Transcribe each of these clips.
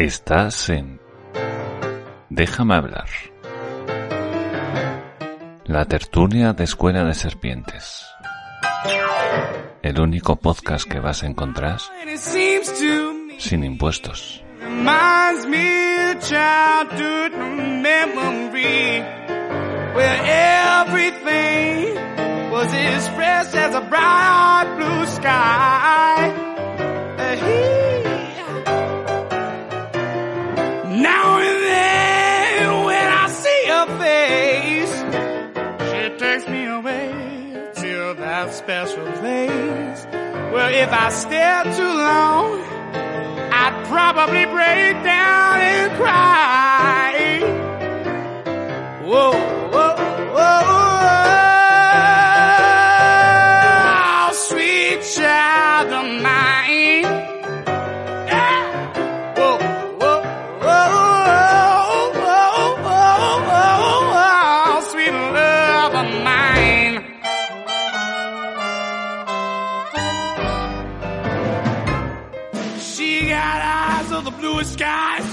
Estás en Déjame hablar. La tertulia de Escuela de Serpientes. El único podcast que vas a encontrar sin impuestos. was expressed as a bright blue sky. Uh, he- that special place where if I stare too long, I'd probably break down and cry. Whoa, whoa, whoa, skies.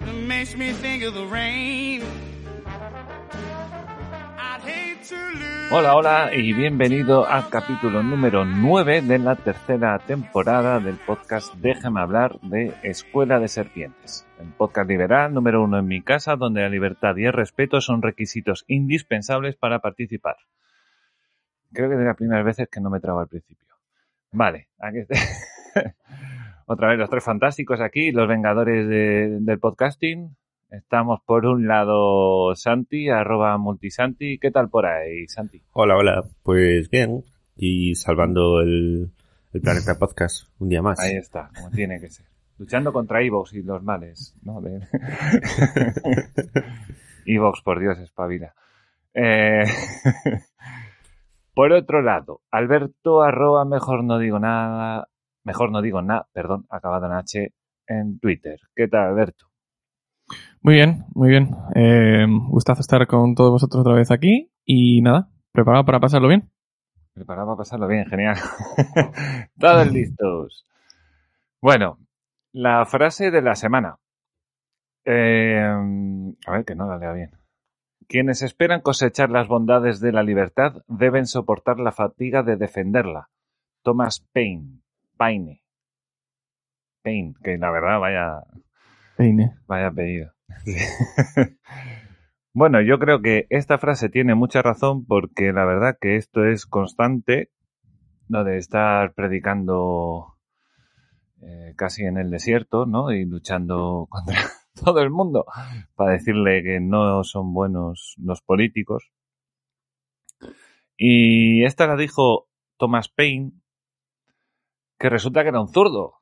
It makes me think of the rain. Hola, hola y bienvenido al capítulo número 9 de la tercera temporada del podcast Déjame hablar de Escuela de Serpientes. El podcast liberal número uno en mi casa donde la libertad y el respeto son requisitos indispensables para participar. Creo que es de las primeras veces que no me trago al principio. Vale, aquí está. Otra vez los tres fantásticos aquí, los vengadores de- del podcasting. Estamos por un lado Santi, arroba multisanti. ¿Qué tal por ahí, Santi? Hola, hola. Pues bien, y salvando el, el planeta podcast un día más. Ahí está, como tiene que ser. Luchando contra Evox y los males, ¿no? De... Evox, por Dios, espabila. Eh, Por otro lado, Alberto arroba mejor no digo nada, mejor no digo nada, perdón, acabado en H en Twitter. ¿Qué tal, Alberto? Muy bien, muy bien. Eh, gustazo estar con todos vosotros otra vez aquí y nada, preparado para pasarlo bien. Preparado para pasarlo bien, genial. Todos listos. Bueno, la frase de la semana. Eh, a ver, que no la lea bien. Quienes esperan cosechar las bondades de la libertad deben soportar la fatiga de defenderla. Thomas Paine. Paine. Paine, que la verdad vaya, Peine. Vaya apellido. bueno, yo creo que esta frase tiene mucha razón porque la verdad que esto es constante, lo de estar predicando eh, casi en el desierto, ¿no? Y luchando contra todo el mundo para decirle que no son buenos los políticos. Y esta la dijo Thomas Paine, que resulta que era un zurdo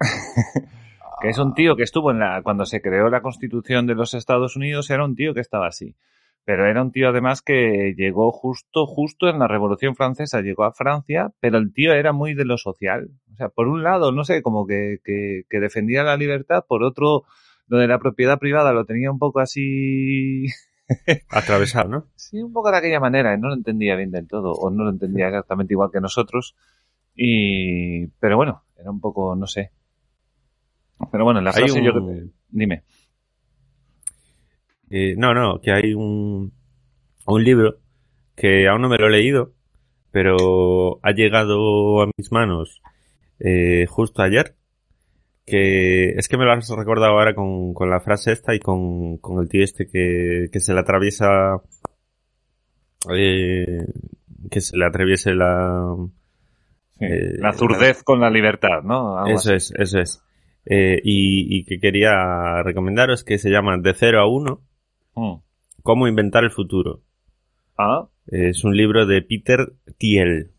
que es un tío que estuvo en la cuando se creó la Constitución de los Estados Unidos era un tío que estaba así pero era un tío además que llegó justo justo en la Revolución Francesa llegó a Francia pero el tío era muy de lo social o sea por un lado no sé como que, que, que defendía la libertad por otro lo de la propiedad privada lo tenía un poco así Atravesar, ¿no? Sí, un poco de aquella manera, no lo entendía bien del todo, o no lo entendía exactamente igual que nosotros. Y, pero bueno, era un poco, no sé. Pero bueno, en la frase yo creo Dime. Eh, no, no, que hay un, un libro que aún no me lo he leído, pero ha llegado a mis manos eh, justo ayer. Que es que me lo has recordado ahora con, con la frase esta y con, con el tío este que, que se le atraviesa. eh, que se le atraviese la. Sí, Eh, la zurdez con la libertad, ¿no? Algo Eso así. es, eso es. Eh, y, y que quería recomendaros que se llama De 0 a 1, Mm. Cómo inventar el futuro. Ah, Es un libro de Peter Thiel,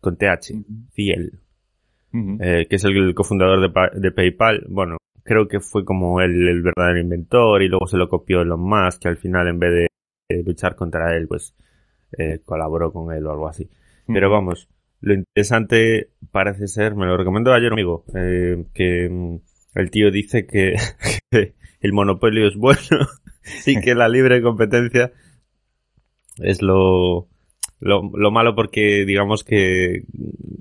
con TH, Thiel. Eh, que es el cofundador de, Pa- de PayPal. Bueno, creo que fue como el, el verdadero inventor y luego se lo copió Elon Musk, que al final en vez de luchar contra él, pues eh, colaboró con él o algo así. Pero vamos, lo interesante parece ser, me lo recomendó ayer un amigo, eh, que mm, el tío dice que, que el monopolio es bueno y que la libre competencia es lo, lo, lo malo porque digamos que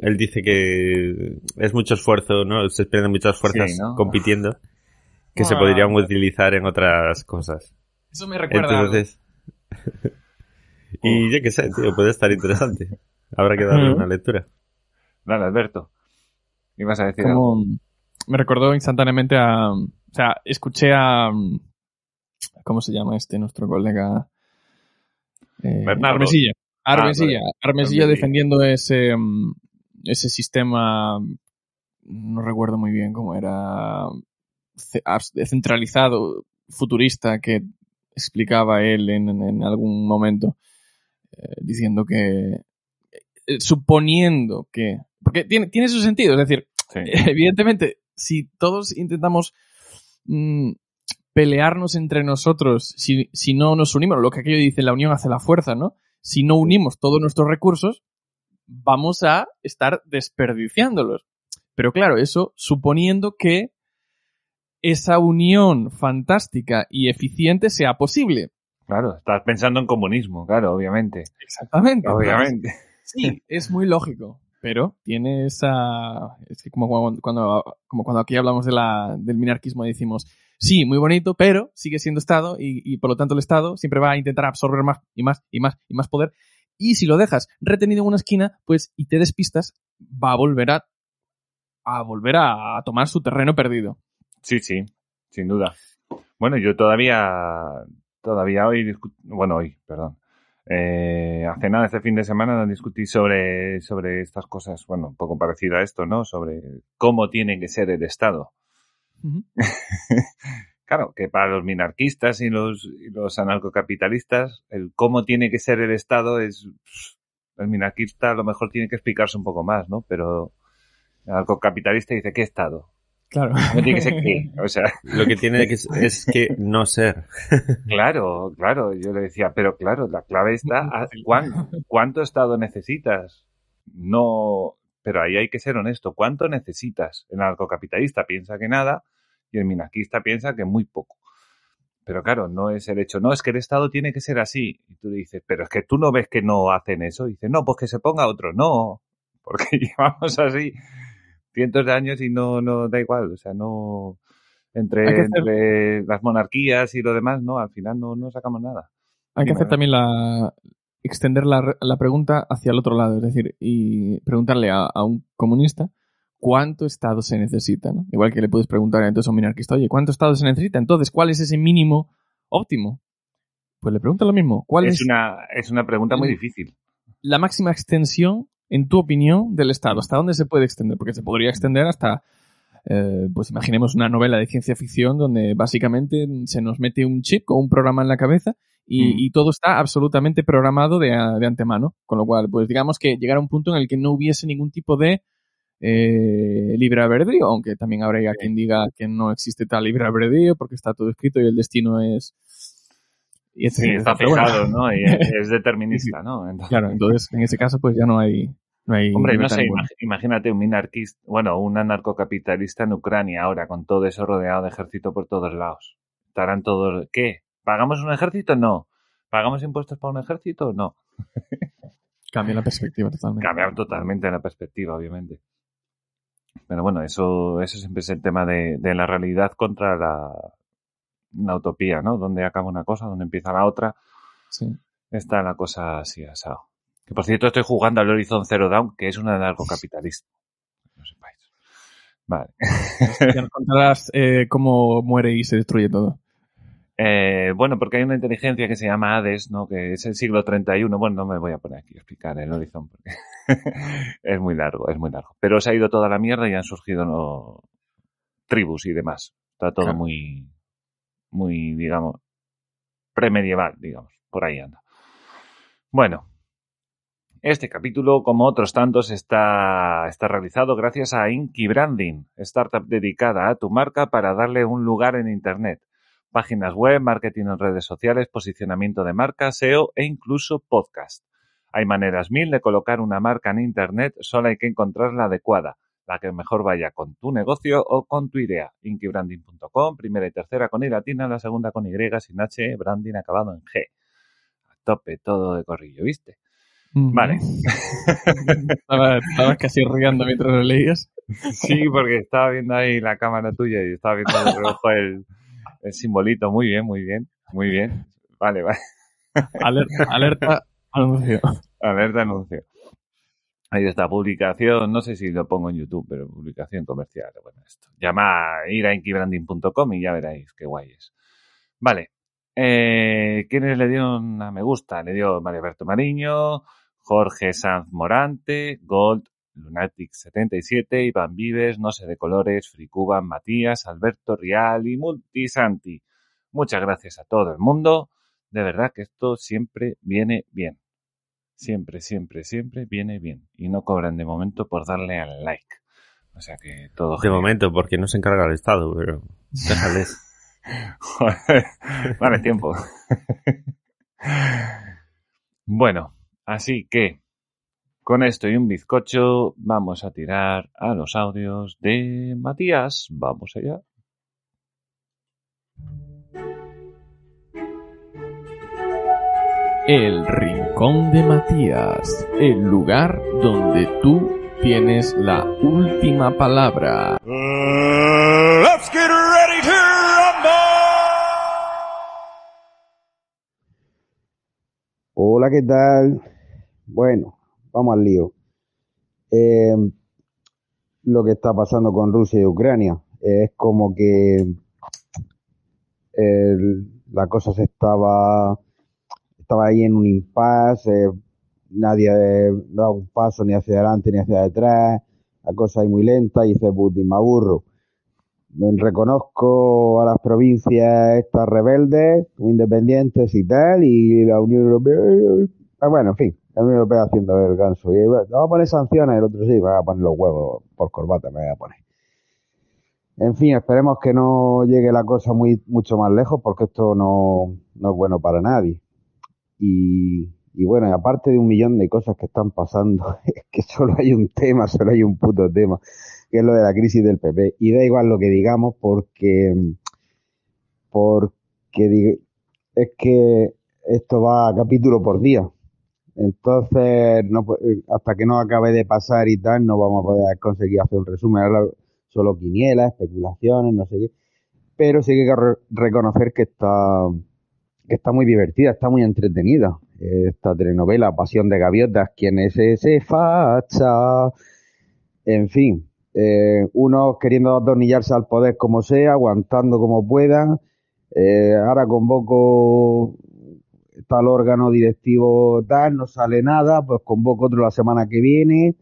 él dice que es mucho esfuerzo, ¿no? Se pierden muchas fuerzas Sí, ¿no? compitiendo que se Ah. podrían utilizar en otras cosas. Eso me recuerda. Entonces, y yo qué sé, tío, puede estar interesante. Habrá que darle una lectura. Dale, Alberto. ¿Ibas a decir algo? como me recordó instantáneamente a o sea escuché a cómo se llama este nuestro colega eh, Bernardo. Armesilla Ah, Armesilla. Armesilla defendiendo ese mm, ese sistema no recuerdo muy bien cómo era centralizado futurista que explicaba él en algún momento eh, diciendo que eh, suponiendo que porque tiene, tiene su sentido es decir Sí. evidentemente, si todos intentamos mm, pelearnos entre nosotros, si, si no nos unimos, lo que aquello dice, la unión hace la fuerza, ¿no? Si no unimos todos nuestros recursos, vamos a estar desperdiciándolos. Pero claro, eso suponiendo que esa unión fantástica y eficiente sea posible. Claro, estás pensando en comunismo, claro, obviamente. Exactamente. Obviamente. Sí, es muy lógico, pero tiene esa... Es que como cuando, como cuando aquí hablamos de la, del minarquismo decimos, sí, muy bonito, pero sigue siendo Estado y, y por lo tanto el Estado siempre va a intentar absorber más y más y más y más poder. Y si lo dejas retenido en una esquina, pues y te despistas, va a volver a, a volver a, a tomar su terreno perdido. Sí, sí, sin duda. Bueno, yo todavía, todavía hoy, bueno, hoy, perdón. Eh, hace nada, este fin de semana, discutí sobre, sobre estas cosas, bueno, un poco parecido a esto, ¿no? Sobre cómo tiene que ser el Estado. Claro, que para los minarquistas y los, y los anarcocapitalistas, el cómo tiene que ser el Estado es. El minarquista a lo mejor tiene que explicarse un poco más, ¿no? Pero el anarcocapitalista dice: ¿qué Estado? Claro. No tiene que ser qué. O sea, Lo que tiene que es, es que no ser. claro, claro. Yo le decía: pero claro, la clave está. a- ¿cuán- ¿Cuánto Estado necesitas? No. Pero ahí hay que ser honesto. ¿Cuánto necesitas? El anarcocapitalista piensa que nada y el minarquista piensa que muy poco. Pero claro, no es el hecho, no, es que el Estado tiene que ser así. Y tú le dices, pero es que tú no ves que no hacen eso. Y dice, no, pues que se ponga otro. No, porque llevamos así cientos de años y no, no da igual. O sea, no, entre, entre las monarquías y lo demás, no, al final no, no sacamos nada. Hay que hacer también la extender la, la pregunta hacia el otro lado, es decir, y preguntarle a, a un comunista cuánto Estado se necesita, ¿no? Igual que le puedes preguntar entonces a un minarquista, oye, ¿cuánto Estado se necesita? Entonces, ¿cuál es ese mínimo óptimo? Pues le pregunta lo mismo, ¿cuál es, Es una, es una pregunta muy difícil. la máxima extensión, en tu opinión, del Estado? ¿Hasta dónde se puede extender? Porque se podría extender hasta, eh, pues imaginemos una novela de ciencia ficción donde básicamente se nos mete un chip o un programa en la cabeza y, Mm. y todo está absolutamente programado de, de antemano. Con lo cual, pues digamos que llegar a un punto en el que no hubiese ningún tipo de eh, libre albedrío, aunque también habría quien diga que no existe tal libre albedrío porque está todo escrito y el destino es... Y Sí, está bueno, fijado, ¿no? Y es, es determinista, ¿no? Entonces- Claro, entonces en ese caso pues ya no hay... No hay Hombre, no sé, ninguna. imagínate un minarquista, bueno, un anarcocapitalista en Ucrania ahora, con todo eso rodeado de ejército por todos lados. Estarán todos, ¿qué? ¿Pagamos un ejército? No. ¿Pagamos impuestos para un ejército? No. Cambia la perspectiva totalmente. Cambia totalmente la perspectiva, obviamente. Pero bueno, eso, eso siempre es el tema de, de la realidad contra la, la utopía, ¿no? Donde acaba una cosa, donde empieza la otra, Sí. está la cosa así asado. Que por cierto estoy jugando al Horizon Zero Dawn, que es un anarcocapitalista. No sepáis. Vale. Ya nos contarás eh, cómo muere y se destruye todo. Eh, bueno, porque hay una inteligencia que se llama Hades, ¿no? Que es el siglo 31. Bueno, no me voy a poner aquí a explicar el Horizon porque es muy largo, es muy largo. Pero se ha ido toda la mierda y han surgido ¿no? tribus y demás. Está todo Claro. muy, muy, digamos, premedieval, digamos. Por ahí anda. Bueno. Este capítulo, como otros tantos, está, está realizado gracias a Inky Branding, startup dedicada a tu marca para darle un lugar en Internet. Páginas web, marketing en redes sociales, posicionamiento de marca, SEO e incluso podcast. Hay maneras mil de colocar una marca en Internet, solo hay que encontrar la adecuada, la que mejor vaya con tu negocio o con tu idea. Inkybranding.com, primera y tercera con I latina, la segunda con Y sin H, branding acabado en G. A tope todo de corrillo, ¿viste? Vale. Estaba, estabas casi riendo mientras lo leías. Sí, porque estaba viendo ahí la cámara tuya y estaba viendo de el, el simbolito. Muy bien, muy bien, muy bien. Vale, vale. Alerta, alerta, anuncio. Alerta anuncio. Ahí está, publicación, no sé si lo pongo en YouTube, pero publicación comercial. Bueno, esto. Llama a ir a inkybranding.com y ya veréis qué guay es. Vale. Eh, ¿Quiénes le dieron a me gusta? Le dio María Alberto Mariño, Jorge Sanz Morante, Gold, Lunatic77, Iván Vives, No sé de colores, Fricuban, Matías, Alberto Rial y Multisanti. Muchas gracias a todo el mundo. De verdad que esto siempre viene bien. Siempre, siempre, siempre viene bien. Y no cobran de momento por darle al like. O sea que todo. De genial. momento, porque no se encarga el Estado, pero déjales. Vale, tiempo. bueno, así que con esto y un bizcocho vamos a tirar a los audios de Matías. Vamos allá. El Rincón de Matías, el lugar donde tú tienes la última palabra. let's get ready to rumble! Hola, ¿qué tal? Bueno, vamos al lío. Eh, lo que está pasando con Rusia y Ucrania es como que el- la cosa se estaba estaba ahí en un impasse, eh, nadie daba un paso ni hacia adelante ni hacia detrás, la cosa ahí muy lenta y dice Putin, me aburro. Reconozco a las provincias estas rebeldes, independientes y tal, y la Unión Europea, ah, bueno, en fin, la Unión Europea haciendo el ganso. Y bueno, vamos a poner sanciones, el otro sí, me a poner los huevos por corbata, me voy a poner. En fin, esperemos que no llegue la cosa muy mucho más lejos, porque esto no es bueno para nadie. Y, y bueno, aparte de un millón de cosas que están pasando, es que solo hay un tema, solo hay un puto tema, que es lo de la crisis del PP. Y da igual lo que digamos, porque, porque es que esto va capítulo por día. Entonces, no, hasta que no acabe de pasar y tal, no vamos a poder conseguir hacer un resumen. Ahora solo quinielas, especulaciones, no sé qué. Pero sí que hay que re- reconocer que está, está muy divertida, está muy entretenida. Esta telenovela, Pasión de Gaviotas, ¿quién es ese facha? En fin, eh, queriendo atornillarse al poder como sea, aguantando como puedan. Eh, ahora convoco tal órgano directivo tal, no sale nada, pues convoco otro la semana que viene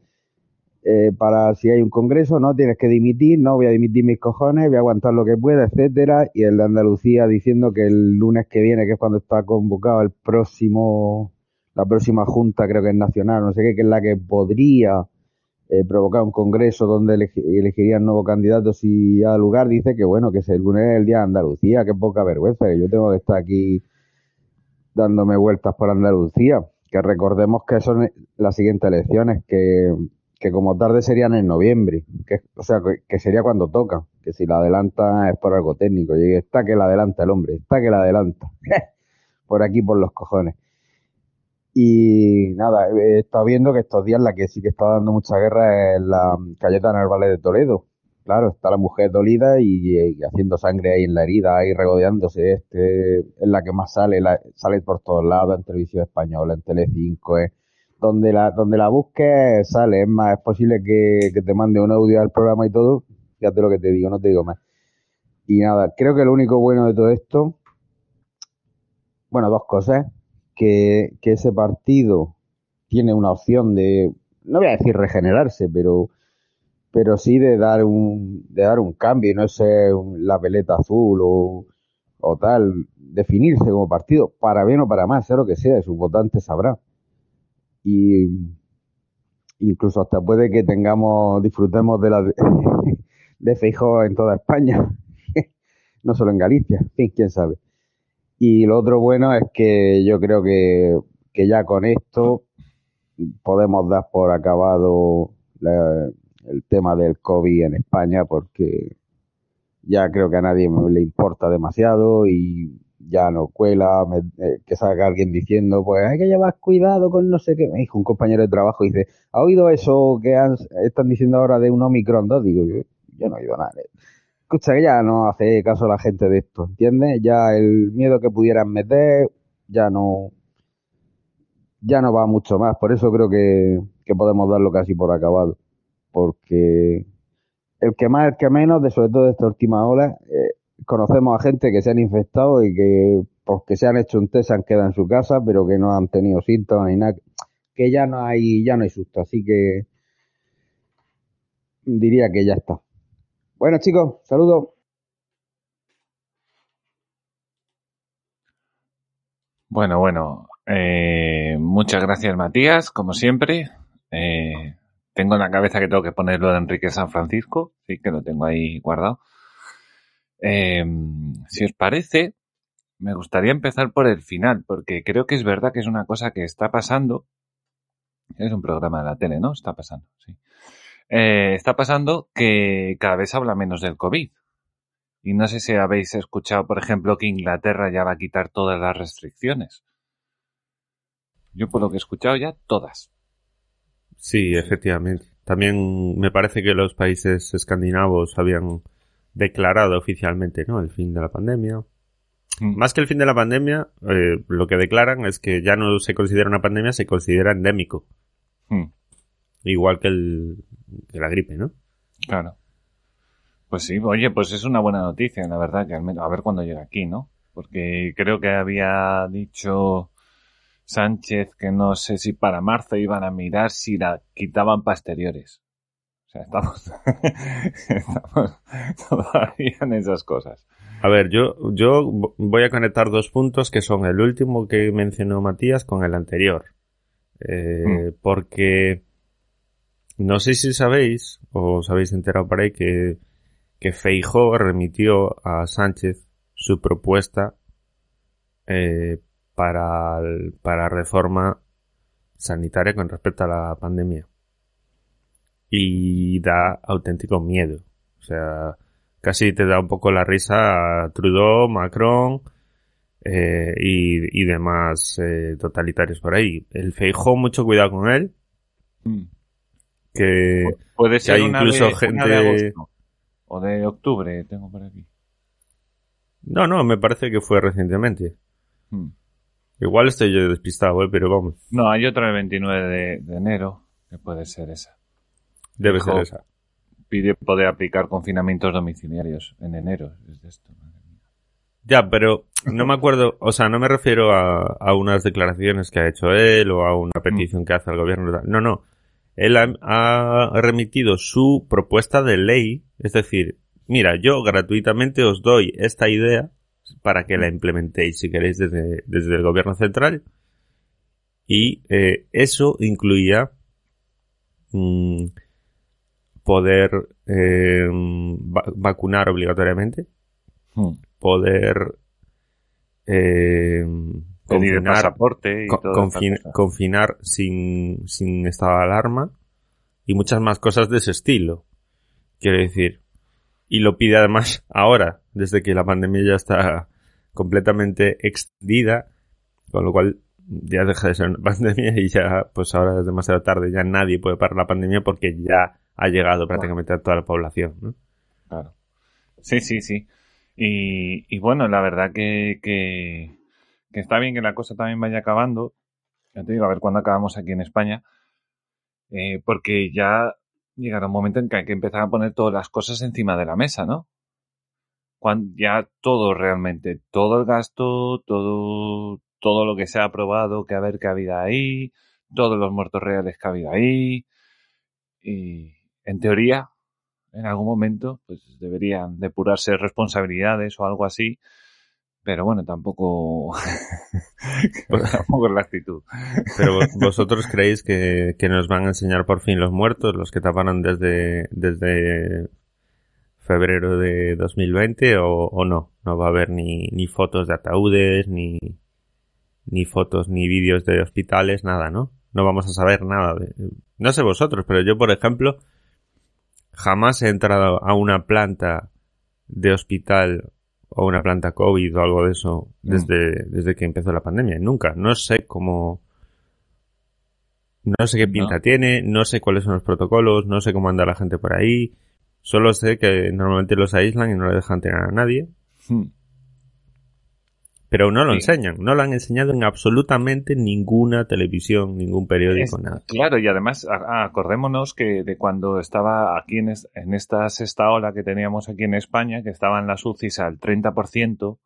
eh, para si hay un congreso, no tienes que dimitir, no voy a dimitir mis cojones, voy a aguantar lo que pueda, etcétera, y el de Andalucía diciendo que el lunes que viene, que es cuando está convocado el próximo, la próxima junta, creo que es nacional, no sé qué, que es la que podría eh, provocar un congreso donde elegi- elegirían nuevos candidatos y ya lugar, dice que bueno, que es el lunes es el día de Andalucía, qué poca vergüenza, que yo tengo que estar aquí dándome vueltas por Andalucía, que recordemos que son las siguientes elecciones, que, que como tarde serían en noviembre, que, o sea, que, sería cuando toca, que si la adelanta es por algo técnico, y está que la adelanta el hombre, está que la adelanta, por aquí por los cojones. Y nada, he estado viendo que estos días la que sí que está dando mucha guerra es la Cayetana Narvales de Toledo. Claro, está la mujer dolida y, y haciendo sangre ahí en la herida, ahí regodeándose. Este es la que más sale, la- sale por todos lados, en televisión española, en Telecinco, eh. Donde la donde la busques sale. Es más, es posible que, te mande un audio al programa y todo. Fíjate lo que te digo, no te digo más. Y nada, creo que lo único bueno de todo esto, bueno, dos cosas, que, que ese partido tiene una opción de, no voy a decir regenerarse, pero pero sí de dar un de dar un cambio y no ser la veleta azul o, o tal definirse como partido para bien o para mal sea lo que sea sus votantes sabrán y incluso hasta puede que tengamos, disfrutemos de la de, de en toda España, no solo en Galicia, en quién sabe. Y lo otro bueno es que yo creo que, que ya con esto podemos dar por acabado el tema del COVID en España porque ya creo que a nadie le importa demasiado y ya no cuela me- eh, que salga alguien diciendo pues hay que llevar cuidado con no sé qué. Me dijo un compañero de trabajo dice, ¿ha oído eso que han- están diciendo ahora de un Omicron 2? Digo, yo, no he oído nada. Escucha, que ya no hace caso la gente de esto, ¿entiendes? Ya el miedo que pudieran meter ya no ya no va mucho más. Por eso creo que, que podemos darlo casi por acabado. Porque el que más, el que menos, de sobre todo de esta última ola, eh, conocemos a gente que se han infectado y que porque se han hecho un test han quedado en su casa, pero que no han tenido síntomas ni nada. Que ya no hay, ya no hay susto. Así que diría que ya está. Bueno, chicos, saludos. Bueno, bueno. eh, muchas gracias, Matías, como siempre. Eh, tengo en la cabeza que tengo que ponerlo de Enrique San Francisco, sí que lo tengo ahí guardado. Eh, si os parece, me gustaría empezar por el final, porque creo que es verdad que es una cosa que está pasando. Es un programa de la tele, ¿no? Está pasando, sí. Eh, está pasando que cada vez habla menos del COVID. Y no sé si habéis escuchado, por ejemplo, que Inglaterra ya va a quitar todas las restricciones. Yo por lo que he escuchado ya, todas. Sí, efectivamente. También me parece que los países escandinavos habían declarado oficialmente, ¿no? El fin de la pandemia. Mm. Más que el fin de la pandemia, eh, lo que declaran es que ya no se considera una pandemia, se considera endémico. Mm, Igual que, el, que la gripe, ¿no? claro. Pues sí, oye, pues es una buena noticia, la verdad, que al menos, a ver cuándo llega aquí, ¿no? Porque creo que había dicho Sánchez que no sé si para marzo iban a mirar si la quitaban para exteriores. Sea, estamos, estamos todavía en esas cosas. A ver, yo, yo voy a conectar dos puntos que son el último que mencionó Matías con el anterior. Eh, Porque no sé si sabéis, o os habéis enterado por ahí, que, que Feijó remitió a Sánchez su propuesta eh, para, el- para reforma sanitaria con respecto a la pandemia. Y da auténtico miedo. O sea, casi te da un poco la risa a Trudeau, Macron eh, y, y demás eh, totalitarios por ahí. El Feijó, mucho cuidado con él, Mm. que Puede ser hay una incluso de, gente- de agosto o de octubre, tengo por aquí. no, no, me parece que fue recientemente. Mm. Igual estoy yo despistado, eh, pero vamos, No, hay otra el 29 de, de enero, que puede ser esa. Debe ser esa. Pide poder aplicar confinamientos domiciliarios en enero. Es de esto. madre mía. Ya, pero no me acuerdo, o sea, no me refiero a, a unas declaraciones que ha hecho él o a una petición que hace al gobierno. No, no. Él ha, ha remitido su propuesta de ley, es decir, mira, yo gratuitamente os doy esta idea para que la implementéis, si queréis, desde, desde el gobierno central. Y eh, eso incluía mm, poder eh, va- vacunar obligatoriamente Mm. poder eh, el confinar, pasaporte y co- todo confin- confinar sin, sin estado de alarma y muchas más cosas de ese estilo. Quiero decir, y lo pide además ahora, desde que la pandemia ya está completamente extendida, con lo cual ya deja de ser una pandemia y ya, pues ahora es demasiado tarde, ya nadie puede parar la pandemia porque ya ha llegado prácticamente a toda la población, ¿no? Claro. Sí, sí, sí. Y, y bueno, la verdad que, que, que está bien que la cosa también vaya acabando. Ya te digo, a ver cuándo acabamos aquí en España. Eh, porque ya llegará un momento en que hay que empezar a poner todas las cosas encima de la mesa, ¿no? Cuando ya todo realmente, todo el gasto, todo, todo lo que se ha aprobado, que a ver qué ha habido ahí, todos los muertos reales que ha habido ahí. Y en teoría, en algún momento, pues deberían depurarse responsabilidades o algo así Pero bueno, tampoco, tampoco es la actitud. Pero vos- vosotros creéis que, que nos van a enseñar por fin los muertos, los que taparon desde, desde febrero de 2020 o, o no? No va a haber ni, ni fotos de ataúdes, ni, ni fotos, ni vídeos de hospitales, nada, ¿no? No vamos a saber nada. De, no sé vosotros, pero yo, por ejemplo, jamás he entrado a una planta de hospital o una planta COVID o algo de eso desde, desde que empezó la pandemia. Nunca. No sé cómo... No sé qué pinta No. tiene, no sé cuáles son los protocolos, no sé cómo anda la gente por ahí. Solo sé que normalmente los aíslan y no le dejan tener a nadie. Hmm. Pero no lo Sí. enseñan. No lo han enseñado en absolutamente ninguna televisión, ningún periódico, Es- nada. Claro, y además a- acordémonos que de cuando estaba aquí en, es- en esta sexta ola que teníamos aquí en España, que estaban las UCIs al 30%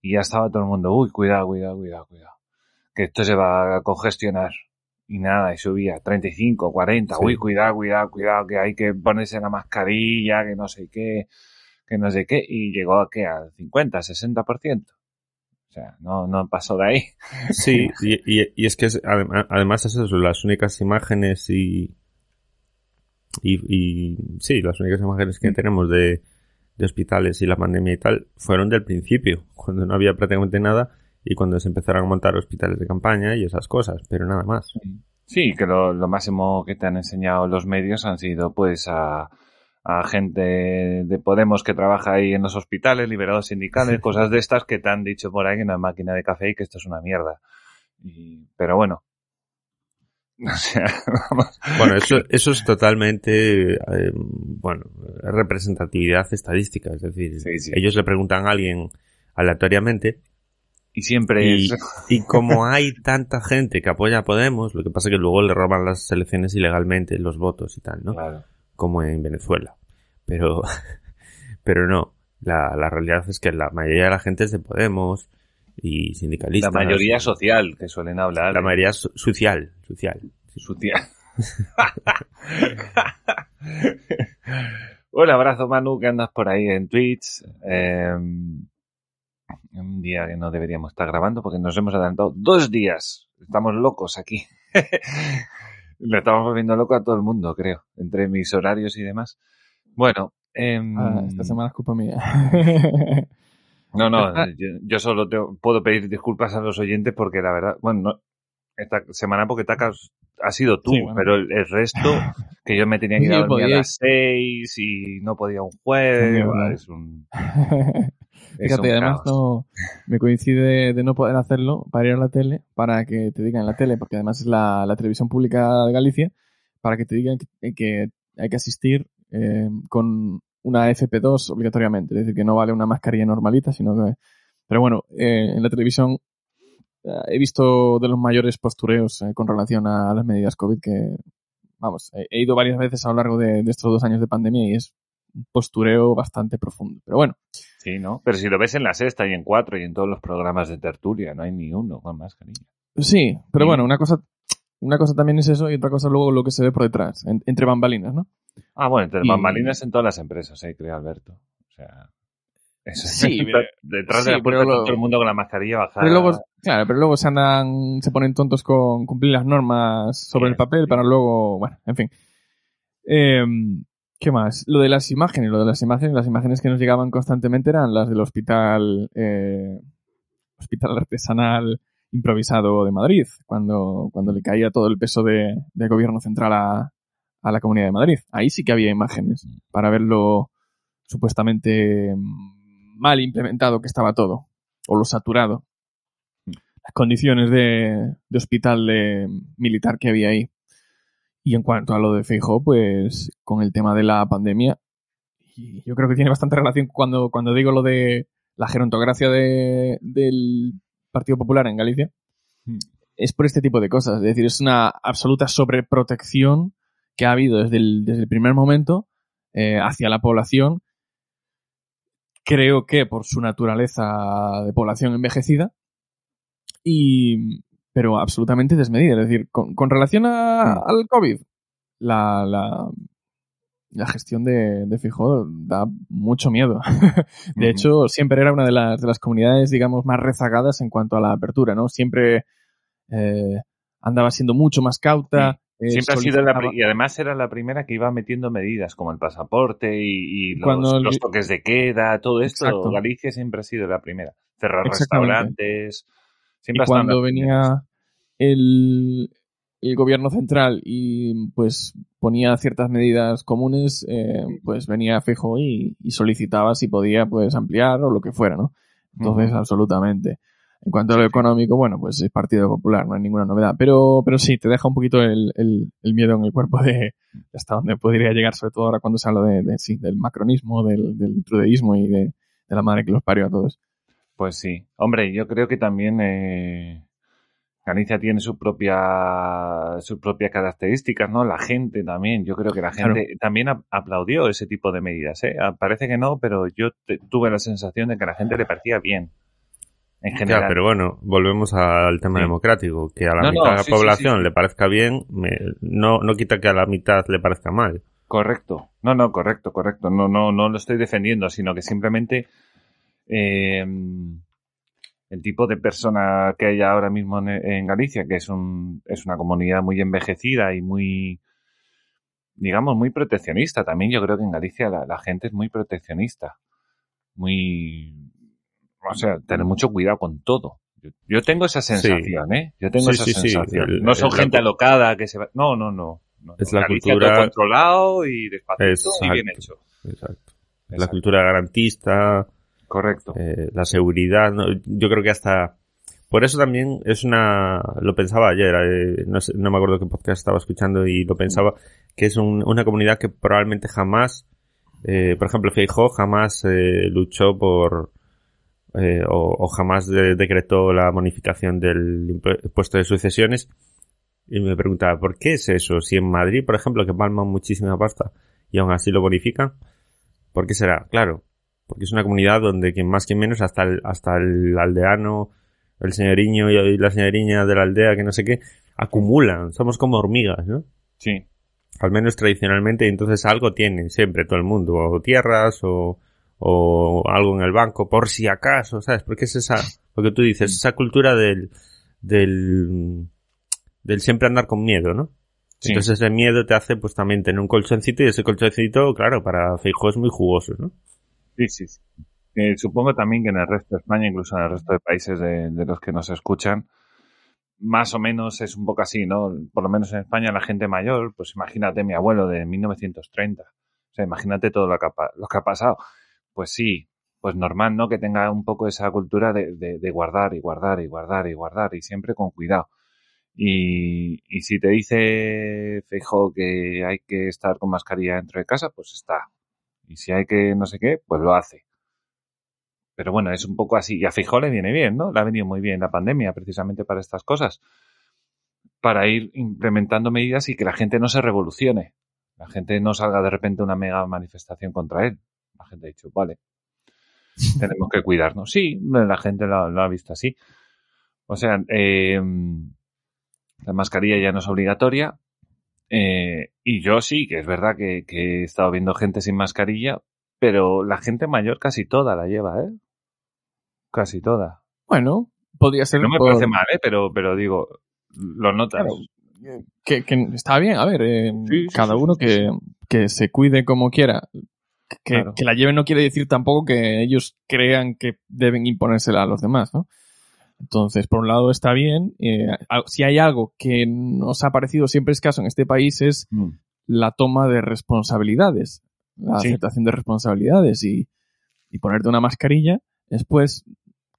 y ya estaba todo el mundo, uy, cuidado, cuidado, cuidado, cuidado, que esto se va a congestionar. Y nada, y subía 35, 40, Sí. uy, cuidado, cuidado, cuidado, que hay que ponerse la mascarilla, que no sé qué, que no sé qué, y llegó a qué, al 50, 60%. O sea, no, no pasó de ahí. Sí, y, y- y es que es- además es eso, las únicas imágenes y, y, y sí, las únicas imágenes que Mm. tenemos de, de hospitales y la pandemia y tal fueron del principio, cuando no había prácticamente nada y cuando se empezaron a montar hospitales de campaña y esas cosas, pero nada más. Sí, que lo, lo máximo que te han enseñado los medios han sido pues a, a gente de Podemos que trabaja ahí en los hospitales, liberados sindicales, cosas de estas que te han dicho por ahí en una máquina de café y que esto es una mierda. Y, pero bueno. O sea, vamos. Bueno, eso, eso es totalmente, eh, bueno, representatividad estadística, es decir, Sí, sí. ellos le preguntan a alguien aleatoriamente Y siempre Y, es... y como hay tanta gente que apoya a Podemos, lo que pasa es que luego le roban las elecciones ilegalmente, los votos y tal, ¿no? Claro. Como en Venezuela. Pero, pero no. La, la realidad es que la mayoría de la gente es de Podemos y La sindicalistas. mayoría social que suelen hablar. La mayoría so- social, social. social. Un abrazo, Manu, que andas por ahí en Twitch. Eh, un día que no deberíamos estar grabando porque nos hemos adelantado dos días. Estamos locos aquí. Le estamos volviendo loco a todo el mundo, creo, entre mis horarios y demás. Bueno, Ah, esta semana es culpa mía. no, no, yo, yo solo te- puedo pedir disculpas a los oyentes porque la verdad, bueno, no, esta semana porque Tacas ha sido tú, Sí, bueno. pero el, el resto, que yo me tenía que ir a dormir a las seis y no podía un jueves, es un, Fíjate, además no me coincide de no poder hacerlo para ir a la tele, para que te digan en la tele, porque además es la, la televisión pública de Galicia, para que te digan que, que hay que asistir eh, con una FP2 obligatoriamente, es decir, que no vale una mascarilla normalita, sino que... Pero bueno, eh, en la televisión eh, he visto de los mayores postureos eh, con relación a las medidas COVID que, vamos, he, he ido varias veces a lo largo de, de estos dos años de pandemia y es un postureo bastante profundo. Pero bueno, Sí, ¿no? Pero si lo ves en la sexta y en cuatro y en todos los programas de tertulia, no hay ni uno con mascarilla. Sí, pero bueno, una cosa, una cosa también es eso y otra cosa luego lo que se ve por detrás, en- entre bambalinas, ¿no? Ah, bueno, entre Y- bambalinas en todas las empresas, eh, creo, Alberto. O sea, eso Sí, pero- detrás sí, de la puerta todo el mundo con la mascarilla bajada. Pero luego, claro, pero luego se andan, se ponen tontos con cumplir las normas sobre el papel para luego, bueno, en fin. Em, ¿Qué más? Lo de las imágenes, lo de las imágenes, las imágenes que nos llegaban constantemente eran las del hospital, eh, hospital artesanal improvisado de Madrid, cuando, cuando le caía todo el peso de, del gobierno central a, a la Comunidad de Madrid. Ahí sí que había imágenes para verlo supuestamente mm, mal implementado que estaba todo, o lo saturado las condiciones de, de hospital de, militar que había ahí. Y en cuanto a lo de Feijóo, pues con el tema de la pandemia, y yo creo que tiene bastante relación cuando, cuando digo lo de la gerontocracia de, del Partido Popular en Galicia, Hmm. es por este tipo de cosas. Es decir, es una absoluta sobreprotección que ha habido desde el, desde el primer momento eh, hacia la población. Creo que por su naturaleza de población envejecida, y pero absolutamente desmedida. Es decir, con, con relación a- Mm. al COVID, la, la, la gestión de, de Fijó da mucho miedo. de hecho, siempre era una de las, de las comunidades, digamos, más rezagadas en cuanto a la apertura, ¿no? Siempre eh, andaba siendo mucho más cauta. eh, Siempre ha sido la y además era la primera que iba metiendo medidas como el pasaporte y, y los, Cuando el- los toques de queda, todo esto. Exacto. Galicia siempre ha sido la primera. Cerrar restaurantes. Siempre cuando venía el, el gobierno central y pues ponía ciertas medidas comunes, eh, pues venía fijo y, y solicitaba si podía pues ampliar o lo que fuera, ¿no? Entonces, absolutamente. En cuanto a lo económico, bueno, pues es Partido Popular, no hay ninguna novedad. Pero, pero sí, te deja un poquito el, el, el miedo en el cuerpo de hasta dónde podría llegar, sobre todo ahora cuando se habla de, de- sí, del macronismo, del, del trudeísmo y de, de la madre que los parió a todos. Pues sí. Hombre, yo creo que también eh, Galicia tiene su propia sus propias características, ¿no? La gente también. Yo creo que la Claro. gente también ap- aplaudió ese tipo de medidas, ¿eh? Ah, Parece que no, pero yo te- tuve la sensación de que a la gente le parecía bien. En general. Claro, pero bueno, volvemos al tema Sí. democrático. Que a la No, no, mitad de la sí, población sí. le parezca bien, me- no, no quita que a la mitad le parezca mal. Correcto. No, no, correcto, correcto. No, no, no lo estoy defendiendo, sino que simplemente eh, el tipo de persona que hay ahora mismo en, en Galicia, que es un, es una comunidad muy envejecida y muy, digamos, muy proteccionista. También yo creo que en Galicia la, la gente es muy proteccionista. Muy, o sea, tener mucho cuidado con todo. Yo, yo tengo esa sensación, ¿eh? Yo tengo Sí, esa sí, sensación. El- no son el- gente la- alocada que se va... No, no, no. no. Es la Galicia cultura- controlado y despacito y Exacto. bien hecho. Exacto. La cultura garantista, Correcto. eh, la seguridad, yo creo que hasta... Por eso también es una... Lo pensaba ayer, eh, no, me acuerdo qué podcast estaba escuchando y lo pensaba, que es un- una comunidad que probablemente jamás, eh, por ejemplo, Feijóo jamás luchó por... o, jamás de- decretó la bonificación del impu- impuesto de sucesiones y me preguntaba, ¿por qué es eso? Si en Madrid, por ejemplo, que palman muchísima pasta y aún así lo bonifican, ¿por qué será? Claro, porque es una comunidad donde quien más quien menos, hasta el, hasta el aldeano, el señoriño y la señoriña de la aldea, que no sé qué, acumulan, somos como hormigas, ¿no? Sí. Al menos tradicionalmente, entonces algo tiene siempre todo el mundo, o tierras, o, o algo en el banco, por si acaso, ¿sabes? Porque es esa, lo que tú dices, esa cultura del, del, del siempre andar con miedo, ¿no? Sí. Entonces ese miedo te hace pues también tener un colchoncito y ese colchoncito, claro, para Feijóo es muy jugoso, ¿no? Sí, sí, sí. Eh, supongo también que en el resto de España, incluso en el resto de países de, de los que nos escuchan, más o menos es un poco así, ¿no? Por lo menos en España la gente mayor, pues imagínate mi abuelo de 1930. O sea, imagínate todo lo que ha, pasado. Pues sí, pues normal, ¿no? Que tenga un poco esa cultura de, de- de guardar y guardar y guardar y guardar y siempre con cuidado. Y, y si te dice Feijóo que hay que estar con mascarilla dentro de casa, pues está. Y si hay que no sé qué, pues lo hace. Pero bueno, es un poco así. Y a Feijóo le viene bien, ¿no? Le ha venido muy bien la pandemia precisamente para estas cosas. Para ir implementando medidas y que la gente no se revolucione. La gente no salga de repente una mega manifestación contra él. La gente ha dicho, vale, tenemos que cuidarnos. Sí, la gente lo, lo ha visto así. O sea, eh, la mascarilla ya no es obligatoria. Eh, y yo sí, que es verdad que, que he estado viendo gente sin mascarilla, pero la gente mayor casi toda la lleva, ¿eh? Casi toda. Bueno, podría ser No me por- parece mal, ¿eh? Pero, pero digo, lo notas. Claro. que, que está bien, a ver, eh, Sí, sí, cada uno que, que se cuide como quiera. Que, Claro. que la lleven no quiere decir tampoco que ellos crean que deben imponérsela a los demás, ¿no? Entonces, por un lado está bien. eh, si hay algo que nos ha parecido siempre escaso en este país es Mm. la toma de responsabilidades, la Sí. aceptación de responsabilidades y, y ponerte una mascarilla. Después,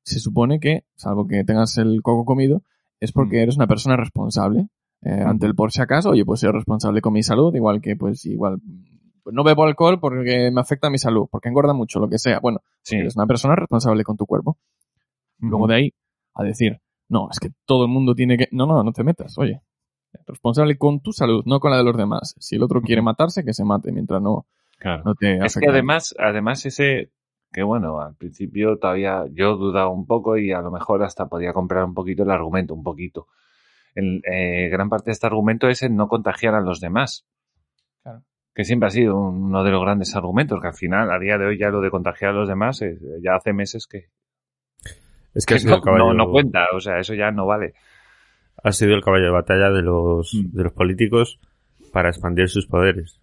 se supone que, salvo que tengas el coco comido, es porque Mm. eres una persona responsable. Eh, Mm. Ante el por si acaso, oye, pues soy responsable con mi salud, igual que, pues, igual, pues no bebo alcohol porque me afecta a mi salud, porque engorda mucho, lo que sea. Bueno, Sí. eres una persona responsable con tu cuerpo. Luego de ahí a decir, no, es que todo el mundo tiene que... No, no, no te metas, oye. Responsable con tu salud, no con la de los demás. Si el otro quiere matarse, que se mate mientras no, Claro. no te Es que además, además ese, que bueno, al principio todavía yo dudaba un poco y a lo mejor hasta podía comprar un poquito el argumento, un poquito. El, eh, gran parte de este argumento es el no contagiar a los demás. Claro. que siempre ha sido uno de los grandes argumentos, que al final, a día de hoy, ya lo de contagiar a los demás, eh, ya hace meses que, Es que, que ha sido no, el caballo, no- no cuenta, o sea, eso ya no vale. ha sido el caballo de batalla de los, Mm. de los políticos para expandir sus poderes.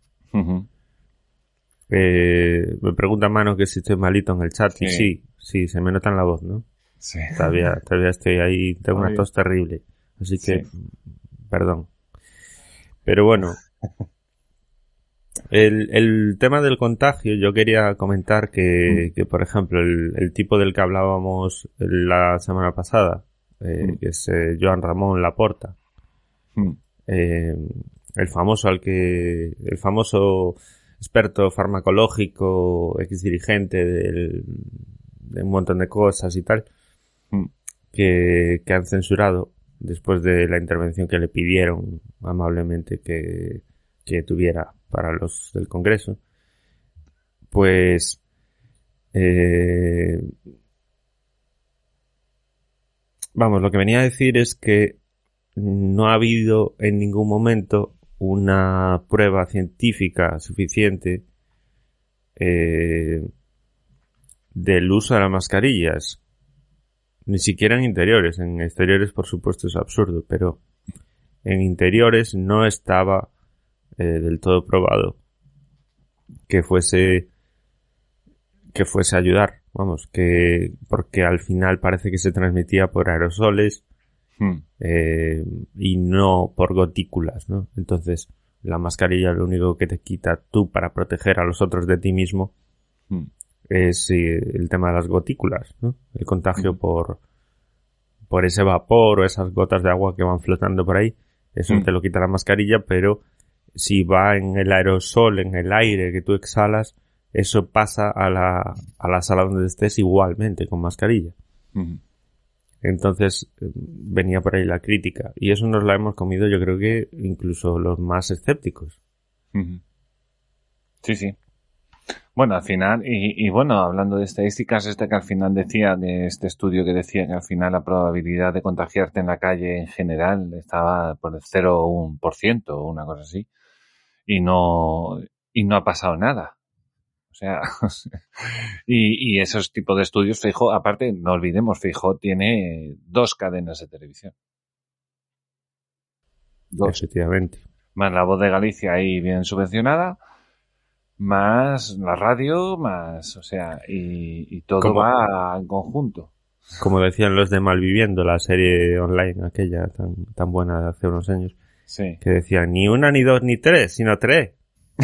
Eh, me pregunta Mano que si estoy malito en el chat. Y Sí. sí, sí, se me nota en la voz, ¿no? Sí. Todavía, todavía estoy ahí, tengo una tos terrible. Así que, Sí. perdón. Pero bueno, el, el tema del contagio, yo quería comentar que, Mm. que por ejemplo, el, el tipo del que hablábamos la semana pasada, eh, Mm. que es eh, Joan Ramón Laporta, Mm. eh, el famoso al que, el famoso experto farmacológico, ex dirigente del, de un montón de cosas y tal, que, que han censurado después de la intervención que le pidieron amablemente que, que tuviera para los del Congreso, pues eh, vamos, lo que venía a decir es que no ha habido en ningún momento una prueba científica suficiente eh, del uso de las mascarillas. Ni siquiera en interiores. En exteriores, por supuesto, es absurdo, pero en interiores no estaba eh, del todo probado que fuese que fuese a ayudar. Vamos, que porque al final parece que se transmitía por aerosoles Mm. eh, y no por gotículas, ¿no? Entonces, la mascarilla lo único que te quita tú para proteger a los otros de ti mismo Mm. es eh, el tema de las gotículas, ¿no? El contagio Mm. por por ese vapor o esas gotas de agua que van flotando por ahí. Eso te lo quita la mascarilla, pero si va en el aerosol, en el aire que tú exhalas, eso pasa a la, a la sala donde estés igualmente con mascarilla. Entonces eh, venía por ahí la crítica. Y eso nos la hemos comido yo creo que incluso los más escépticos. Sí, sí. Bueno, al final, y, y bueno, hablando de estadísticas, este que al final decía, de este estudio que decía que al final la probabilidad de contagiarte en la calle en general estaba por el 0 o 1% o una cosa así. Y no, y no ha pasado nada. O sea, y, y esos tipos de estudios, Fijo, aparte, no olvidemos, Fijo tiene dos cadenas de televisión. Dos Efectivamente. más la voz de Galicia ahí bien subvencionada, más la radio, más, o sea, y, y todo va en conjunto. Como decían los de Malviviendo, la serie online aquella tan, tan buena de hace unos años, Sí. que decían ni una, ni dos, ni tres, sino tres.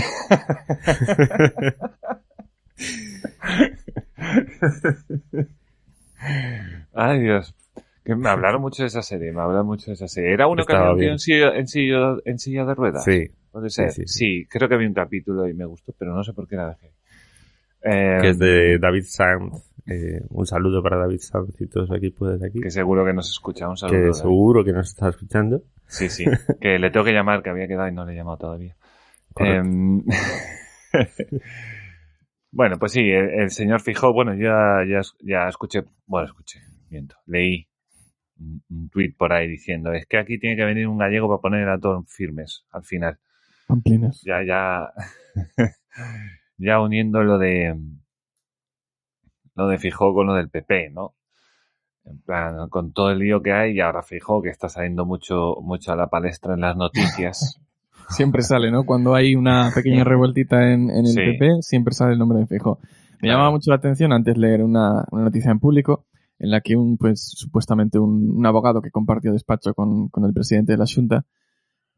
Ay, Dios. Que me hablaron mucho de esa serie, me hablaron mucho de esa serie. ¿Era uno que había en silla, en, silla, en silla de ruedas? Sí, Puede ser. sí, Sí, sí. creo que vi un capítulo y me gustó, pero no sé por qué la dejé. Eh, que es de David Sanz. Eh, un saludo para David Sanz y todo su equipo desde aquí. Que seguro que nos escucha. Un saludo. que seguro que nos está escuchando. Sí, sí. Que le tengo que llamar, que había quedado y no le he llamado todavía. Em, bueno, pues sí, el, el señor Fijó, bueno, ya, ya, ya escuché, bueno, escuché, miento, leí un, un tuit por ahí diciendo, es que aquí tiene que venir un gallego para poner a todos firmes al final. Pamplinas. Ya, ya, ya uniendo lo de, lo de Fijó con lo del PP, ¿no? En plan, con todo el lío que hay y ahora Fijó que está saliendo mucho, mucho a la palestra en las noticias. Siempre sale, ¿no? Cuando hay una pequeña revueltita en, en el Sí. PP, siempre sale el nombre de Feijóo. Me llamaba mucho la atención antes leer una, una noticia en público en la que un, pues, supuestamente un, un abogado que compartió despacho con, con el presidente de la Junta,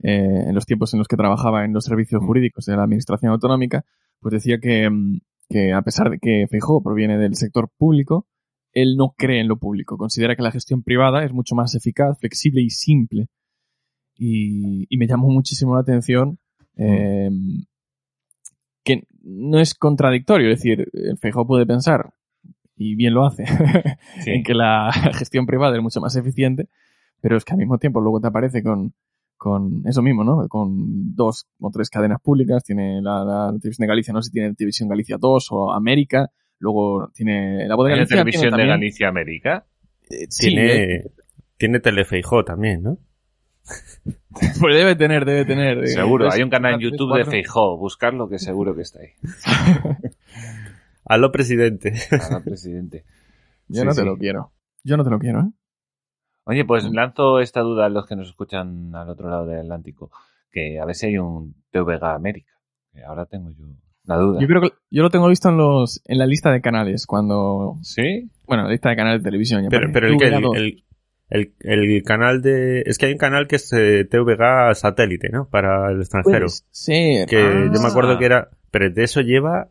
eh, en los tiempos en los que trabajaba en los servicios Mm. jurídicos de la administración autonómica, pues decía que, mm, que a pesar de que Feijóo proviene del sector público, él no cree en lo público. Considera que la gestión privada es mucho más eficaz, flexible y simple. Y, y me llamó muchísimo la atención eh, que no es contradictorio. Es decir, el Feijóo puede pensar, y bien lo hace, Sí. en que la gestión privada es mucho más eficiente, pero es que al mismo tiempo luego te aparece con, con eso mismo, ¿no? Con dos o tres cadenas públicas, tiene la, la televisión de Galicia, no sé si tiene televisión Galicia 2 o América, luego tiene la voz de ¿Tiene Galicia. televisión tiene de también- Galicia América? eh, sí, tiene, eh, tiene Telefeijó también, ¿no? Pues debe tener, debe tener. eh, Seguro, hay un canal en YouTube de. Feijó, buscarlo que seguro que está ahí. Aló, presidente. Para presidente. Yo Sí, no te sí. lo quiero. Yo no te lo quiero, ¿eh? Oye, pues lanzo esta duda a los que nos escuchan al otro lado del Atlántico, que a ver si hay un TVG América. Ahora tengo yo la duda. Yo creo que yo lo tengo visto en los en la lista de canales cuando ¿Sí? bueno, la lista de canales de televisión. ya Pero, pero el, que- el, VA2. el, el- el canal de... Es que hay un canal que es eh, TVG satélite, ¿no? Para el extranjero. Puede ser. que Ah. yo me acuerdo que era... Pero de eso lleva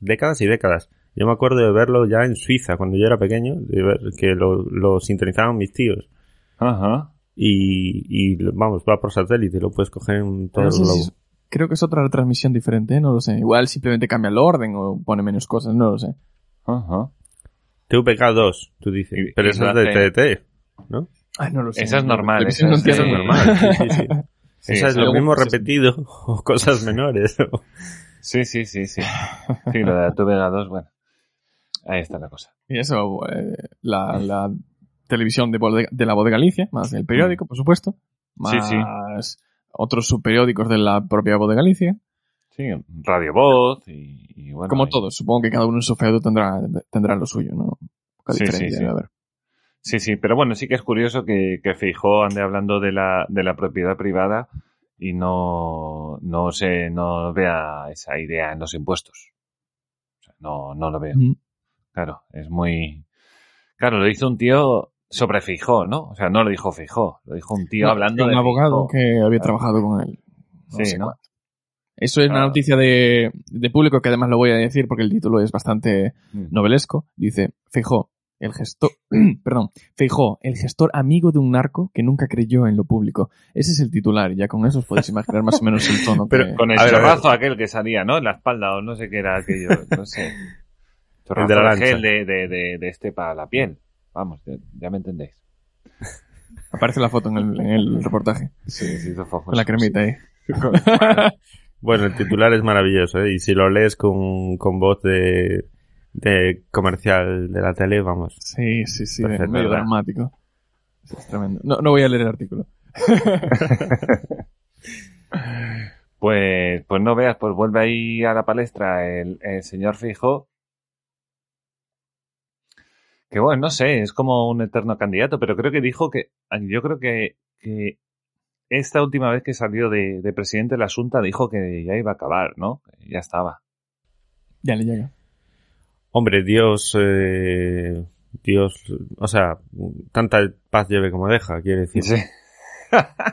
décadas y décadas. Yo me acuerdo de verlo ya en Suiza, cuando yo era pequeño, de ver que lo, lo sintonizaban mis tíos. Ajá. Y, y, vamos, va por satélite, lo puedes coger en todo No el sé globo. es- creo que es otra retransmisión diferente, ¿eh? no lo sé. Igual simplemente cambia el orden o pone menos cosas, no lo sé. Ajá. TVK2, tú dices. Y- pero lo es de TDT, ¿no? Ay, no lo sé. Esa es normal, esa es- normal. Sí, sí, sí. Sí, Esa es lo mismo repetido o cosas menores. Sí, sí, sí, sí. Sí, lo de la TVG 2, bueno. Ahí está la cosa. Y eso, eh, la, la televisión de, Voz de- de la Voz de Galicia, más el periódico, por supuesto. Más Sí, sí. Otros subperiódicos de la propia Voz de Galicia. Sí, Radio Voz y, y bueno. Como y- todos, supongo que cada uno en su feudo tendrá, tendrá lo suyo, ¿no? Poca Sí, sí, diferencia sí. Sí, sí, pero bueno, sí que es curioso que, que Feijó ande hablando de la, de la propiedad privada y no, no se, no vea esa idea en los impuestos. O sea, no, no lo veo. Claro, es muy, claro, lo hizo un tío sobre Feijó, ¿no? O sea, no lo dijo Feijó, lo dijo un tío No, hablando un de abogado Feijóo. que había trabajado con él. Sí, sé ¿no? cuánto. Eso es una noticia de, de público que además lo voy a decir porque el título es bastante Mm. novelesco. Dice, Feijó, el gestor, perdón, Feijó, el gestor amigo de un narco que nunca creyó en lo público. Ese es el titular y ya con eso os podéis imaginar más o menos el tono. Pero que- Con el chorrazo aquel que salía, ¿no? En la espalda o no sé qué era aquello, no sé. Chorrazo de la de, de, de, de este para la piel. Vamos, ya, ya me entendéis. Aparece la foto en el, en el reportaje. Sí, sí. Con la cremita ahí. Bueno, el titular es maravilloso, ¿eh? Y si lo lees con, con voz de, de comercial de la tele, vamos. Sí, sí, sí, Perfecto, medio ¿verdad? dramático. Es tremendo. No, no voy a leer el artículo. Pues, pues no veas, pues vuelve ahí a la palestra el, el señor Fijo. Que bueno, no sé, es como un eterno candidato, pero creo que dijo que, yo creo que, que esta última vez que salió de, de presidente de la Junta dijo que ya iba a acabar, ¿no? Ya estaba. Ya le llega. Hombre, Dios, eh, Dios, o sea, tanta paz lleve como deja, quiere decir. Sí.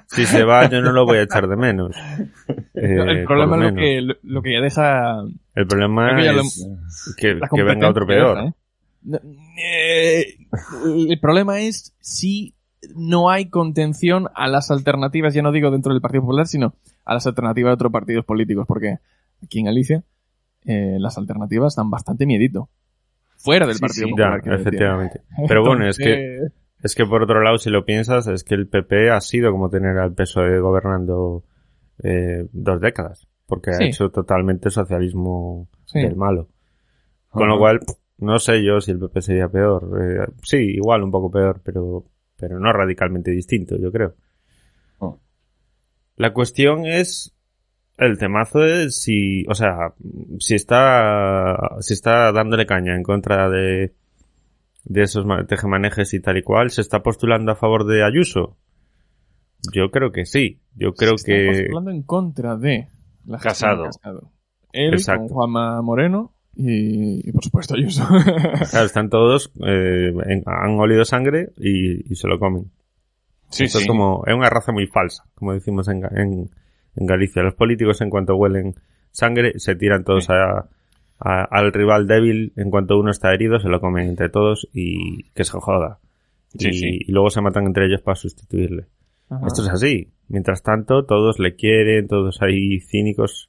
Si se va, yo no lo voy a echar de menos. Eh, el problema es lo menos. que, lo, lo que ya deja El problema que lo- es que, venga otro peor. ¿eh? Eh, el problema es si no hay contención a las alternativas, ya no digo dentro del Partido Popular, sino a las alternativas de otros partidos políticos, porque aquí en Galicia eh, las alternativas dan bastante miedito. Fuera del Sí, Partido sí. Ya, Popular. decir. efectivamente. Pero bueno, es que, es que por otro lado, si lo piensas, es que el PP ha sido como tener al PSOE gobernando eh, dos décadas, porque Sí. ha hecho totalmente socialismo del malo. Con lo cual, no sé yo si el PP sería peor. Eh, sí, igual un poco peor, pero, pero no radicalmente distinto, yo creo. Oh. La cuestión es el temazo de si, o sea, si está, si está dándole caña en contra de, de esos ma- tejemanejes y tal y cual, ¿se está postulando a favor de Ayuso? Yo creo que sí. Yo creo se está que, postulando en contra de la gestión Casado. de Casado. Él Exacto. con Juanma Moreno y, y por supuesto Ayuso. claro, están todos, eh, en- han olido sangre y, y se lo comen. Sí, Esto sí. es como, es una raza muy falsa, como decimos en, en, en Galicia. Los políticos en cuanto huelen sangre se tiran todos Sí. a, a- al rival débil, en cuanto uno está herido se lo comen entre todos y que se joda. Sí, y, luego se matan entre ellos para sustituirle. Ajá. Esto es así. Mientras tanto, todos le quieren, todos ahí cínicos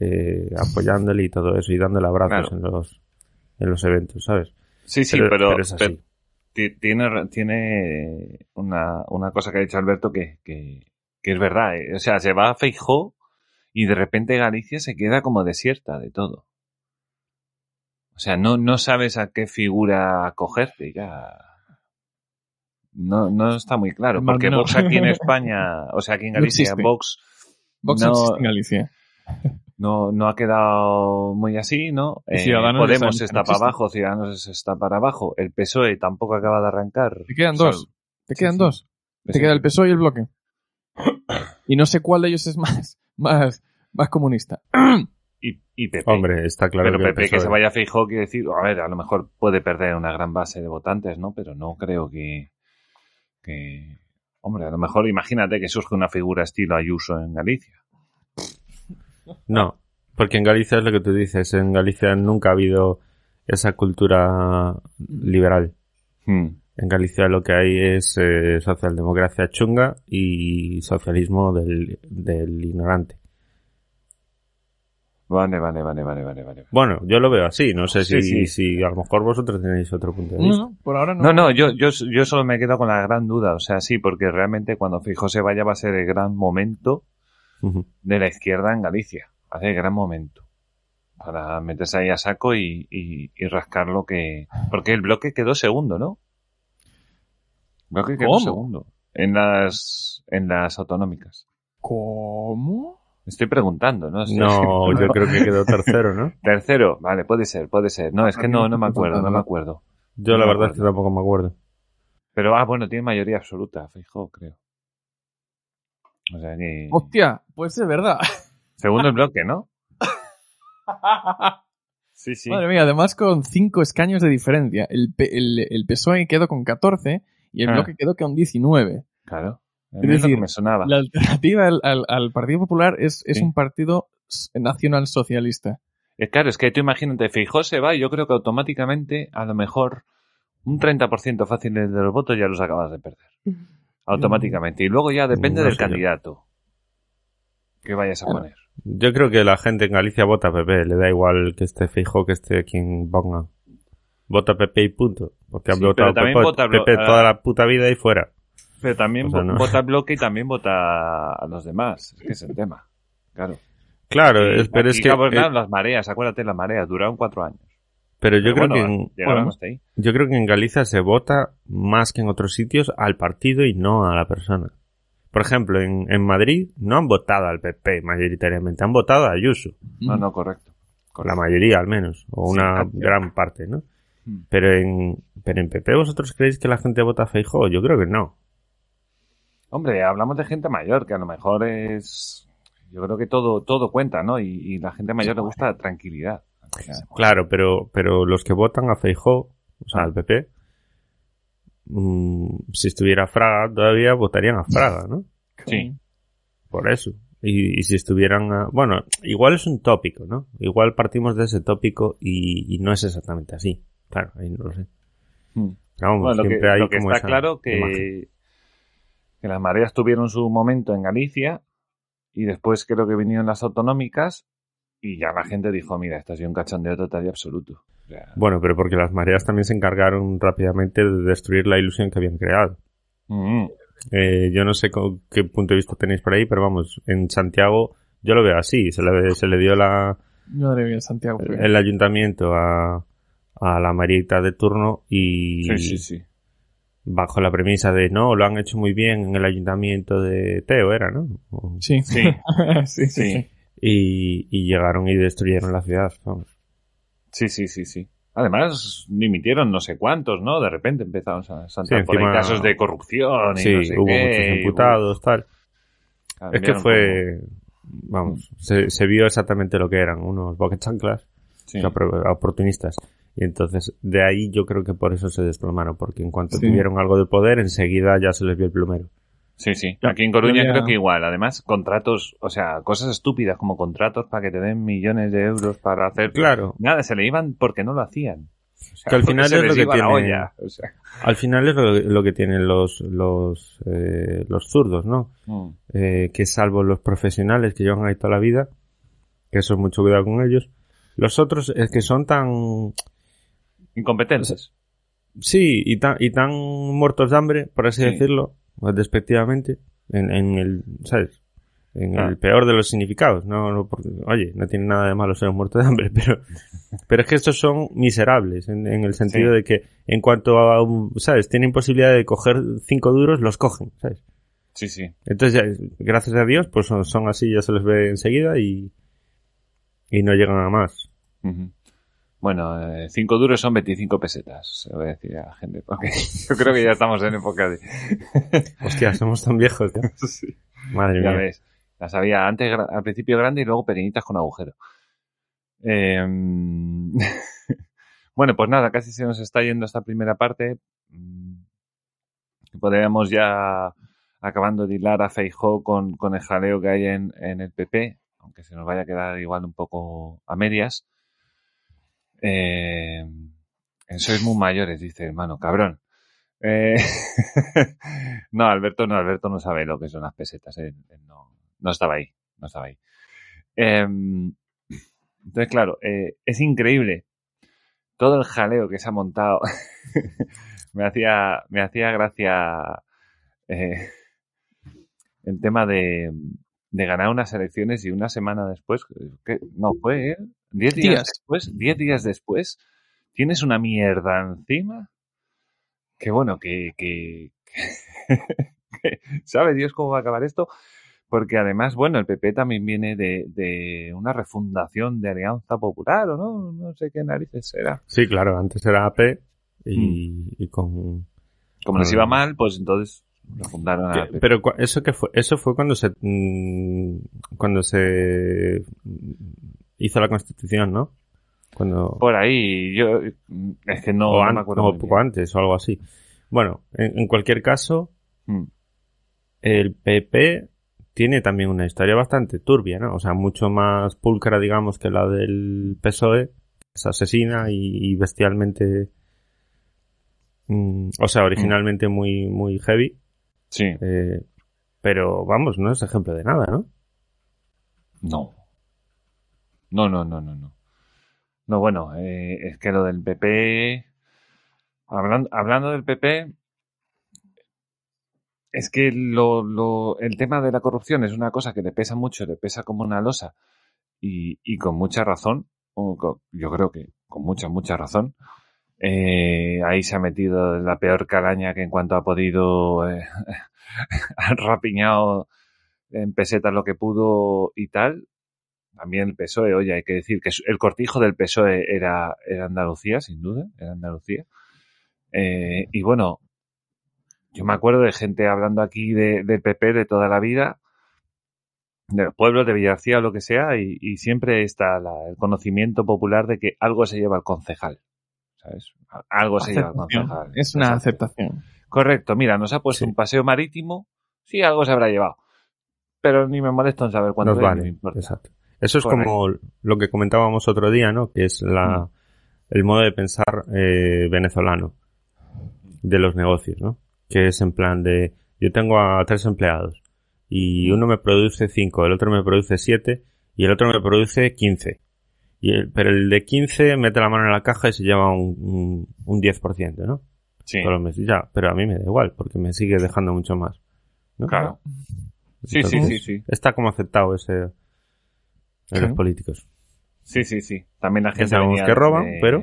eh, apoyándole y todo eso y dándole abrazos Claro. en los en los eventos, ¿sabes? Sí, sí, Pero- pero, pero es así. pero tiene, tiene una, una cosa que ha dicho Alberto que, que, que es verdad. eh. O sea, se va a Feijó y de repente Galicia se queda como desierta de todo. O sea, no, no sabes a qué figura acogerte ya. No, no está muy claro, porque no. Vox aquí en España, o sea, aquí en Galicia. Vox Vox no- no existe en Galicia. No, no ha quedado muy así, ¿no? Ya Podemos está para abajo, Ciudadanos está para abajo, el PSOE tampoco acaba de arrancar. Te quedan O sea, dos. Te sí, quedan sí. dos. Te queda el PSOE y el bloque. Y no sé cuál de ellos es más, más, más comunista. Y, y PP. Hombre, está claro pero que PP que se PSOE vaya a Feijóo quiere decir, a ver, a lo mejor puede perder una gran base de votantes, ¿no? Pero no creo que, que, hombre, a lo mejor imagínate que surge una figura estilo Ayuso en Galicia. No, porque en Galicia es lo que tú dices. En Galicia nunca ha habido esa cultura liberal. Hmm. En Galicia lo que hay es eh, socialdemocracia chunga y socialismo del, del ignorante. Vale, vale, vale, vale, vale, vale. Bueno, yo lo veo así. No sé Sí, si, sí. si a lo mejor vosotros tenéis otro punto de No, vista. no, por ahora no. No, no, yo, yo, yo solo me quedo con la gran duda, o sea, sí, porque realmente cuando Feijóo se vaya va a ser el gran momento De la izquierda en Galicia. El gran momento. Para meterse ahí a saco y, y, y rascar lo que... Porque el bloque quedó segundo, ¿no? El bloque quedó ¿Cómo? segundo. En las, en las autonómicas. ¿Cómo? Estoy preguntando, ¿no? Estoy- No, yo creo que quedó tercero, ¿no? Tercero, vale, puede ser, puede ser. No, es que no, no me acuerdo, no me acuerdo. Yo No la verdad es que tampoco me acuerdo. Pero, ah, bueno, tiene mayoría absoluta, Feijóo, creo. O sea que... Hostia, pues es verdad. Segundo el bloque, ¿no? Sí, sí. Madre mía, además con cinco escaños de diferencia. El, P- el, el PSOE quedó con 14 y el Ah. bloque quedó con 19. Claro. A Es lo que decir, me sonaba. La alternativa al, al- al Partido Popular es, es Sí. un partido nacional socialista. Eh, Claro, es que tú imagínate, Feijóo se va y yo creo que automáticamente, a lo mejor, un 30% fácil de los votos ya los acabas de perder. Automáticamente. Y luego ya depende No del yo. candidato que vayas a Claro. poner. Yo creo que la gente en Galicia vota PP, le da igual que esté fijo que esté quien ponga. Vota PP y punto. Porque han Sí, votado PP, vota PP toda la puta vida y fuera. Pero también O sea, no. vota bloque y también vota a los demás. Es que es el tema. Claro. Claro, Y pero es que... eh, las mareas, acuérdate, las mareas duraron cuatro años. Pero yo Pero creo bueno, que en, llegaron bueno. hasta ahí. yo creo que en Galicia se vota más que en otros sitios al partido y no a la persona. Por ejemplo, en, en Madrid no han votado al PP mayoritariamente, han votado a Ayuso. No, no, correcto. la mayoría al menos, o una cantidad. gran parte, ¿no? Hmm. Pero en, pero en PP vosotros creéis que la gente vota a Feijóo? Yo creo que no. Hombre, hablamos de gente mayor, que a lo mejor es... Yo creo que todo, todo cuenta, ¿no? Y, y la gente mayor le gusta tranquilidad. Claro, pero, pero los que votan a Feijóo, o sea, al PP, mm, si estuviera Fraga todavía votarían a Fraga, ¿no? Sí. Por eso. Y, y si estuvieran, a- bueno, igual es un tópico, ¿no? Igual partimos de ese tópico y, y no es exactamente así. Claro, ahí no lo sé. Hmm. Pero vamos, Bueno, lo que, siempre hay lo que como está claro imagen. que, que las mareas tuvieron su momento en Galicia y después creo que vinieron las autonómicas y ya la gente dijo, mira, esto ha sido un cachondeo total y absoluto. O sea, Bueno, pero porque las mareas también se encargaron rápidamente de destruir la ilusión que habían creado. mm, Eh, yo no sé con qué punto de vista tenéis por ahí, pero vamos, en Santiago yo lo veo así. Se le, se le dio la, Madre mía, Santiago. el, el ayuntamiento a, a la marita de turno y sí, sí, sí. bajo la premisa de no, lo han hecho muy bien en el ayuntamiento de Teo, era, ¿no? Sí, sí, sí, sí. Y, y llegaron y destruyeron la ciudad. Vamos. Sí, sí, sí, sí. Además, dimitieron no sé cuántos, ¿no? De repente empezaron a saltar Sí, por ahí casos de corrupción y Sí, no sé hubo qué, muchos imputados, tal. hubo- Es que cambiaron fue, vamos, se, se vio exactamente lo que eran, unos sí. opor- oportunistas. Y entonces, de ahí yo creo que por eso se desplomaron, porque en cuanto tuvieron algo de poder, enseguida ya se les vio el plumero. Sí, sí. Aquí en Coruña creo que igual. Además, contratos, o sea, cosas estúpidas como contratos para que te den millones de euros para hacer. Claro. Nada, se le iban porque no lo hacían. O sea, Que al final es lo que tiene- olla, o sea. Al final es lo, lo que tienen los, los, eh, los zurdos, ¿no? Mm. Eh, que salvo los profesionales que llevan ahí toda la vida, que eso es mucho cuidado con ellos, los otros es que son tan, Incompetentes. sí, y tan, y tan muertos de hambre, por así Sí. decirlo, despectivamente, en, en el, ¿sabes? En Ah. el peor de los significados. No, no porque- oye, no tiene nada de malo ser un muerto de hambre, pero, pero es que estos son miserables en, en el sentido Sí. de que en cuanto a, ¿sabes? Tienen posibilidad de coger cinco duros, los cogen, ¿sabes? Sí, sí. Entonces, ya, gracias a Dios, pues son, son así, ya se les ve enseguida y, y no llegan a más. Ujú. Bueno, eh, cinco duros son 25 pesetas, se lo voy a decir a la gente, porque yo creo que ya estamos en época de... Hostia, somos tan viejos, tío. Sí. Madre Ya mía. ves, las había antes al principio grande y luego pequeñitas con agujero. Eh, bueno, pues nada, casi se nos está yendo esta primera parte. Mm, Podríamos ya acabando de hilar a Feijó con, con el jaleo que hay en, en el PP, aunque se nos vaya a quedar igual un poco a medias. Eh, sois muy mayores, dice hermano, cabrón. Eh, no, Alberto no, Alberto no sabe lo que son las pesetas. él- él no, estaba ahí, no estaba ahí. Em, entonces, claro, eh, es increíble todo el jaleo que se ha montado. me hacía, me hacía gracia eh, el tema de, de ganar unas elecciones y una semana después, no fue, ¿eh? Diez días, Días. después, diez días después, tienes una mierda encima. Que bueno, que, que, que sabe Dios cómo va a acabar esto, porque además, bueno, el PP también viene de, de una refundación de Alianza Popular, ¿o no? No sé qué narices era. Sí, claro, antes era AP Mm. y, y con... Como les iba mal, pues entonces refundaron a PP. pero cua- eso que fue, eso fue cuando se mm, cuando se hizo la constitución, ¿no? Cuando Por ahí, yo mm, es que no, no me acuerdo. o poco antes o algo así. Bueno, en, en cualquier caso, Mm, el PP tiene también una historia bastante turbia, ¿no? O sea, mucho más pulcra, digamos, que la del PSOE, que es asesina y, y bestialmente, mm, o sea, originalmente muy, muy heavy, Sí, eh, pero vamos, no es ejemplo de nada, ¿no? no. No, no, no, no, no. No, bueno, eh, es que lo del PP. Hablando, hablando del PP, es que lo, lo, el tema de la corrupción es una cosa que le pesa mucho, le pesa como una losa y, y con mucha razón, yo creo que con mucha, mucha razón. Eh, ahí se ha metido la peor calaña que en cuanto ha podido, eh, ha rapiñado en pesetas lo que pudo y tal. También el PSOE, oye, hay que decir que el cortijo del PSOE era, era Andalucía, sin duda, era Andalucía. Eh, y bueno, yo me acuerdo de gente hablando aquí de, del PP de toda la vida, de los pueblos de Villarcía o lo que sea, y, y siempre está la- el conocimiento popular de que algo se lleva al concejal. ¿Sabes? Algo se lleva al concejal. Es una aceptación. Correcto, mira, nos ha puesto Sí. un paseo marítimo, sí, algo se habrá llevado. Pero ni me molesto en saber cuánto Nos vale, exacto. Eso es Correcto. como lo que comentábamos otro día, ¿no? Que es la, el modo de pensar eh, venezolano de los negocios, ¿no? Que es en plan de, yo tengo a tres empleados y uno me produce cinco, el otro me produce siete y el otro me produce quince. Y el- pero el de 15 mete la mano en la caja y se lleva un, un, un 10%, ¿no? Sí, Todos los meses. Ya, pero a mí me da igual, porque me sigue dejando mucho más. ¿no? claro. Sí, sí, sí, sí. Está como aceptado ese en Sí. los políticos. Sí, sí, sí. También la gente sabemos venía que roban, de- pero-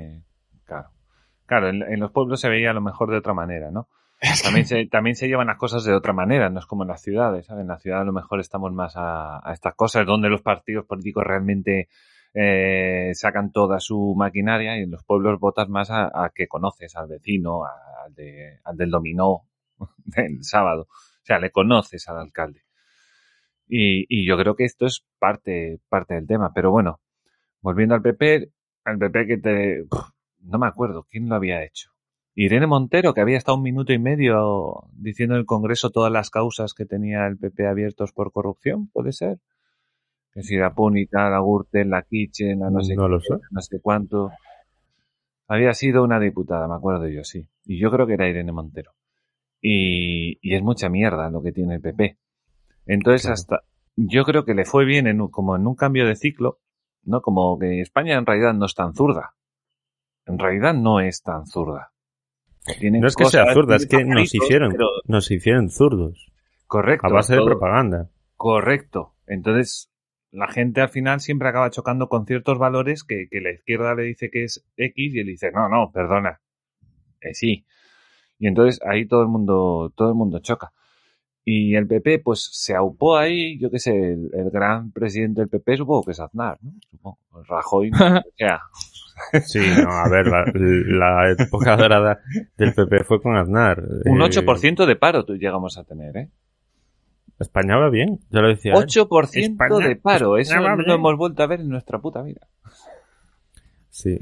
Claro. Claro, en, en los pueblos se veía a lo mejor de otra manera, ¿no? También se, también se llevan las cosas de otra manera, no es como en las ciudades, ¿sabes? En la ciudad a lo mejor estamos más a, a estas cosas, donde los partidos políticos realmente eh, sacan toda su maquinaria y en los pueblos votas más a, a que conoces, al vecino, al, de, al del dominó del sábado. O sea, le conoces al alcalde. Y, y yo creo que esto es parte, parte del tema. Pero bueno, volviendo al PP, al PP que te... no me acuerdo quién lo había hecho. Irene Montero, que había estado un minuto y medio diciendo en el Congreso todas las causas que tenía el PP abiertos por corrupción, ¿puede ser? Que si la Púnica, la Gürtel, la Kitchen, la no sé No lo qué, sé. no sé cuánto. Había sido una diputada, me acuerdo yo, sí. Y yo creo que era Irene Montero. Y, y es mucha mierda lo que tiene el PP. Entonces, Claro. hasta yo creo que le fue bien en un- como en un cambio de ciclo, ¿no? Como que España en realidad no es tan zurda. En realidad no es tan zurda. Tienen No es que sea zurda, es que nos hicieron, pero- nos hicieron zurdos. correcto. A base de propaganda. Correcto. Entonces, la gente al final siempre acaba chocando con ciertos valores que, que la izquierda le dice que es X y él dice, no, no, perdona, eh, sí. Y entonces ahí todo el mundo, todo el mundo choca. Y el PP, pues se aupó ahí, yo qué sé, el, el gran presidente del PP supongo que es Aznar, ¿no? Supongo. Rajoy, no, sea, Sí, no, a ver, la, la época dorada del PP fue con Aznar. un Eh, 8% de paro tú llegamos a tener, ¿eh? España va bien, ya lo decía. él. 8% España- de paro, eso España no lo hemos vuelto a ver en nuestra puta vida. Sí.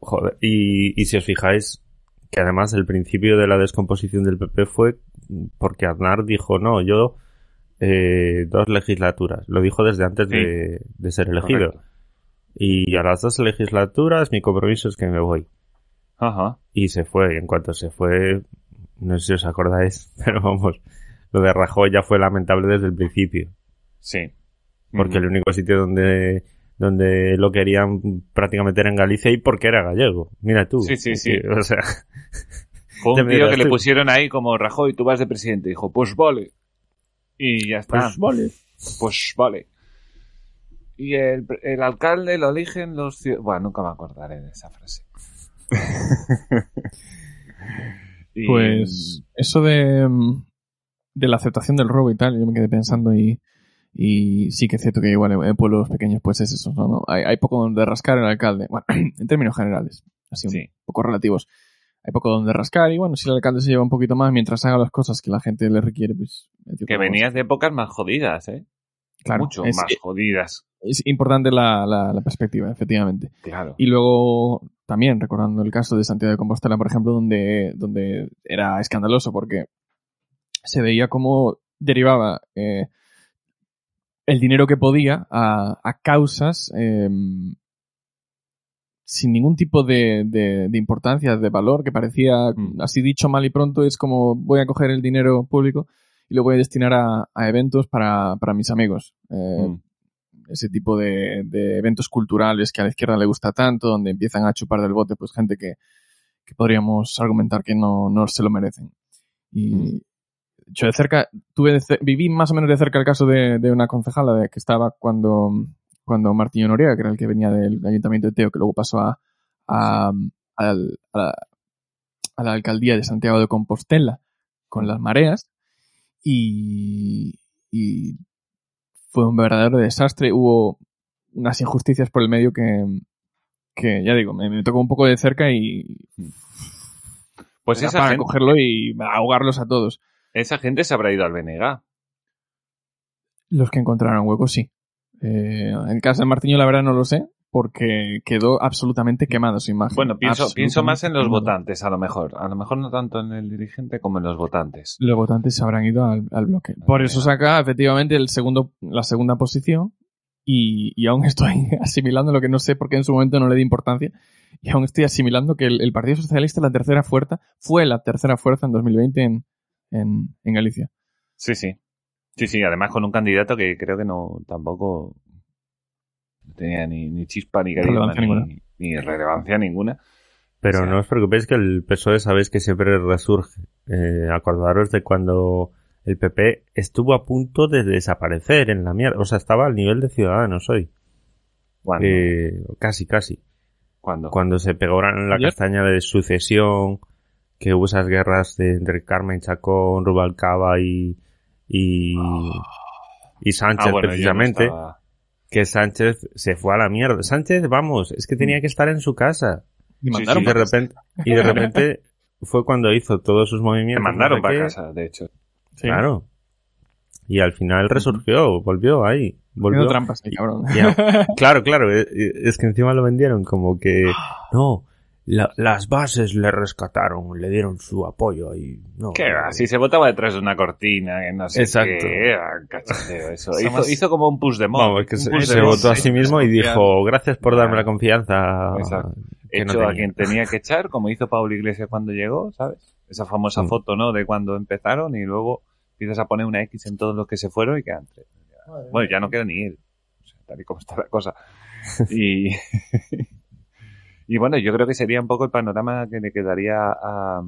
Joder, y, y si os fijáis, que además el principio de la descomposición del PP fue porque Aznar dijo, no, yo eh, dos legislaturas. Lo dijo desde antes Sí. de, de ser elegido. Correcto. Y a las dos legislaturas mi compromiso es que me voy. Ajá. Y se fue. Y en cuanto se fue, no sé si os acordáis, pero vamos, lo de Rajoy ya fue lamentable desde el principio. Sí. Porque el único sitio donde donde lo querían prácticamente era en Galicia y porque era gallego. Mira tú. Sí, sí, sí. O sea, Fue un tío que le pusieron ahí como Rajoy, tú vas de presidente. Dijo, pues vale. Y ya está. pues vale. Pues vale. Y el, el alcalde lo eligen los ciudadanos. Bueno, nunca me acordaré de esa frase. Y- Pues eso de, mm, de la aceptación del robo y tal, yo me quedé pensando y, y sí que es cierto que igual en, pueblos pequeños pues es eso, ¿no? ¿no? Hay, hay poco donde rascar el alcalde, bueno, en términos generales, así un poco relativos. Hay poco donde rascar y bueno, si el alcalde se lleva un poquito más mientras haga las cosas que la gente le requiere, pues... Que venías de épocas más jodidas, ¿eh? claro, Mucho es, más jodidas. es importante la, la, la perspectiva, efectivamente. Claro. Y luego, también recordando el caso de Santiago de Compostela, por ejemplo, donde, donde era escandaloso porque se veía cómo derivaba eh, el dinero que podía a, a causas eh, sin ningún tipo de, de- de importancia, de valor, que parecía, Mm. así dicho mal y pronto, es como voy a coger el dinero público y lo voy a destinar a, a eventos para, para mis amigos. Eh, Mm. ese tipo de, de eventos culturales que a la izquierda le gusta tanto, donde empiezan a chupar del bote pues gente que, que podríamos argumentar que no, no se lo merecen. Y yo de cerca, tuve viví más o menos de cerca el caso de, de una concejala de que estaba cuando, cuando Martiño Noriega, que era el que venía del ayuntamiento de Teo, que luego pasó a, a, la, alcaldía de Santiago de Compostela con las mareas y, y fue un verdadero desastre. Hubo unas injusticias por el medio que, que ya digo, me, me tocó un poco de cerca y Pues esa para gente, cogerlo y ahogarlos a todos. esa gente se habrá ido al BNG. Los que encontraron huecos, sí. Eh, en el caso de Martiño, la verdad no lo sé, porque quedó absolutamente quemado su imagen. Bueno, pienso, pienso más en los votantes, a lo mejor. A lo mejor no tanto en el dirigente como en los votantes. Los votantes se habrán ido al, al bloque. Por eso saca efectivamente el segundo, la segunda posición y, y aún estoy asimilando lo que no sé porque en su momento no le di importancia y aún estoy asimilando que el, el Partido Socialista la tercera fuerza fue la tercera fuerza en 2020 en, en, en Galicia. Sí, sí. Sí, sí, además con un candidato que creo que no tampoco tenía ni, ni chispa, ni carisma, Relevancia ni, ninguna. ni relevancia ninguna. Pero O sea- no os preocupéis que el PSOE sabéis que siempre resurge. Eh, acordaros de cuando el PP estuvo a punto de desaparecer en la mierda. O sea, estaba al nivel de Ciudadanos hoy. ¿Cuándo? Eh, casi, casi. ¿Cuándo? Cuando se pegaron la ¿Ayer? castaña de sucesión, que hubo esas guerras de, entre Carmen Chacón, Rubalcaba y, y, y Sánchez, Ah, bueno, yo no precisamente. que Sánchez se fue a la mierda. Sánchez, vamos, es que tenía que estar en su casa. Y Sí, mandaron Y de para- repente, y de repente fue cuando hizo todos sus Me movimientos. mandaron no sé para qué. casa, de hecho. Sí. Claro. Y al final resurgió, volvió ahí. Volvió. Trampas, ahí, cabrón. Claro, claro, eh, eh, es que encima lo vendieron como que no, la- las bases le rescataron, le dieron su apoyo y no. ¿Qué va? Si se votaba detrás de una cortina, que no sé Exacto. qué, era cachondeo eso. Hizo, Somos- hizo como un push de Vamos, que se, se votó a sí. mismo y dijo, gracias por darme la confianza. Exacto. que no Hecho a tenía". quien tenía que echar, como hizo Pablo Iglesias cuando llegó, ¿sabes? Esa famosa Mm. foto, ¿no? De cuando empezaron y luego empiezas a poner una X en todos los que se fueron y quedan tres. Bueno, ya no queda ni él. O sea, tal y como está la cosa. Y, y bueno, yo creo que sería un poco el panorama que le quedaría a,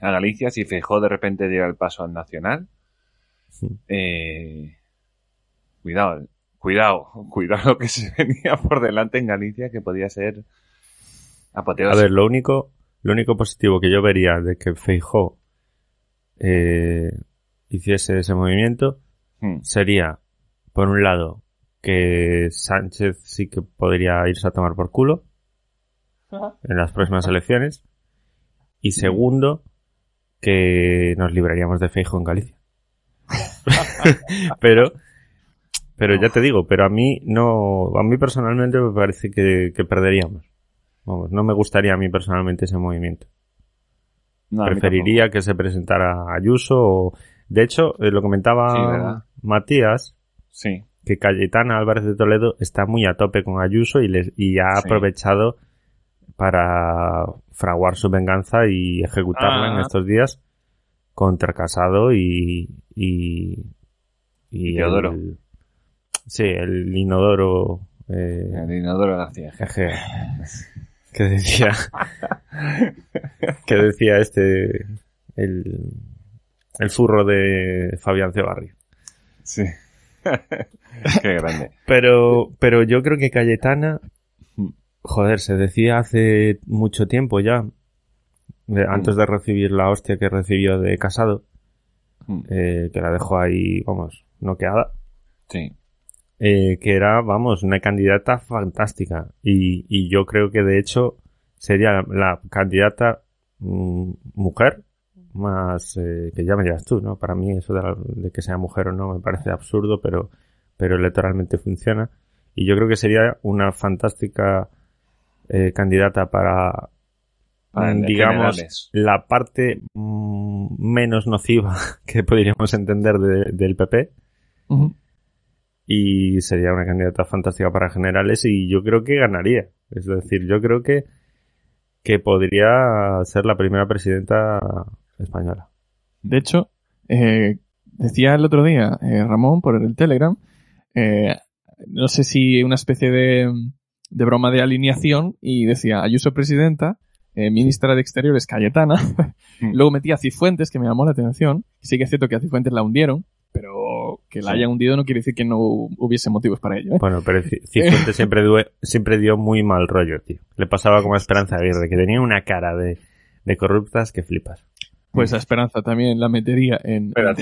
a Galicia si Feijóo de repente diera el paso al Nacional. Sí. Eh, cuidado, cuidado, cuidado lo que se venía por delante en Galicia que podía ser A ver, lo único, lo único positivo que yo vería de que Feijó eh, hiciese ese movimiento Hmm. sería, por un lado, que Sánchez sí que podría irse a tomar por culo en las próximas elecciones. Y segundo, que nos libraríamos de Feijo en Galicia. pero, pero ya te digo, pero a mí no, a mí personalmente me parece que, que perderíamos. Vamos, no me gustaría a mí personalmente ese movimiento. No, Preferiría que se presentara Ayuso o, de hecho, eh, lo comentaba. Matías. Sí. Que Cayetana Álvarez de Toledo está muy a tope con Ayuso y, les, y ha Sí. aprovechado para fraguar su venganza y ejecutarla en Ah. estos días contra Casado y y, y Teodoro. el- sí el inodoro eh, El inodoro García. jeje, que decía que decía este el el furro de Fabián Cebarrio Sí. Qué grande. Pero, pero yo creo que Cayetana, Mm. joder, se decía hace mucho tiempo ya, de- antes de recibir la hostia que recibió de Casado, Mm. eh, que la dejó ahí, vamos, noqueada, Sí. eh, que era, vamos, una candidata fantástica. Y, y yo creo que de hecho sería la, la candidata mm, mujer más, eh, que ya me dirás tú, ¿no? Para mí eso de, la- de que sea mujer o no me parece absurdo, pero, pero electoralmente funciona. Y yo creo que sería una fantástica eh, candidata para, digamos, generales. la parte mm, menos nociva que podríamos entender de- del PP y sería una candidata fantástica para generales y yo creo que ganaría. Es decir, yo creo que, que podría ser la primera presidenta española. De hecho, eh, decía el otro día eh, Ramón por el Telegram, eh, no sé si una especie de, de broma de alineación y decía Ayuso presidenta, eh, ministra de Exteriores Cayetana, luego metía a Cifuentes, que me llamó la atención, sí que es cierto que a Cifuentes la hundieron, pero que la Sí. haya hundido no quiere decir que no hubiese motivos para ello. Bueno, pero Ci- Cifuentes siempre, due- siempre dio muy mal rollo, tío. Le pasaba como a Esperanza Aguirre, que tenía una cara de, de corruptas que flipas. Pues a Esperanza también la metería en... Pero a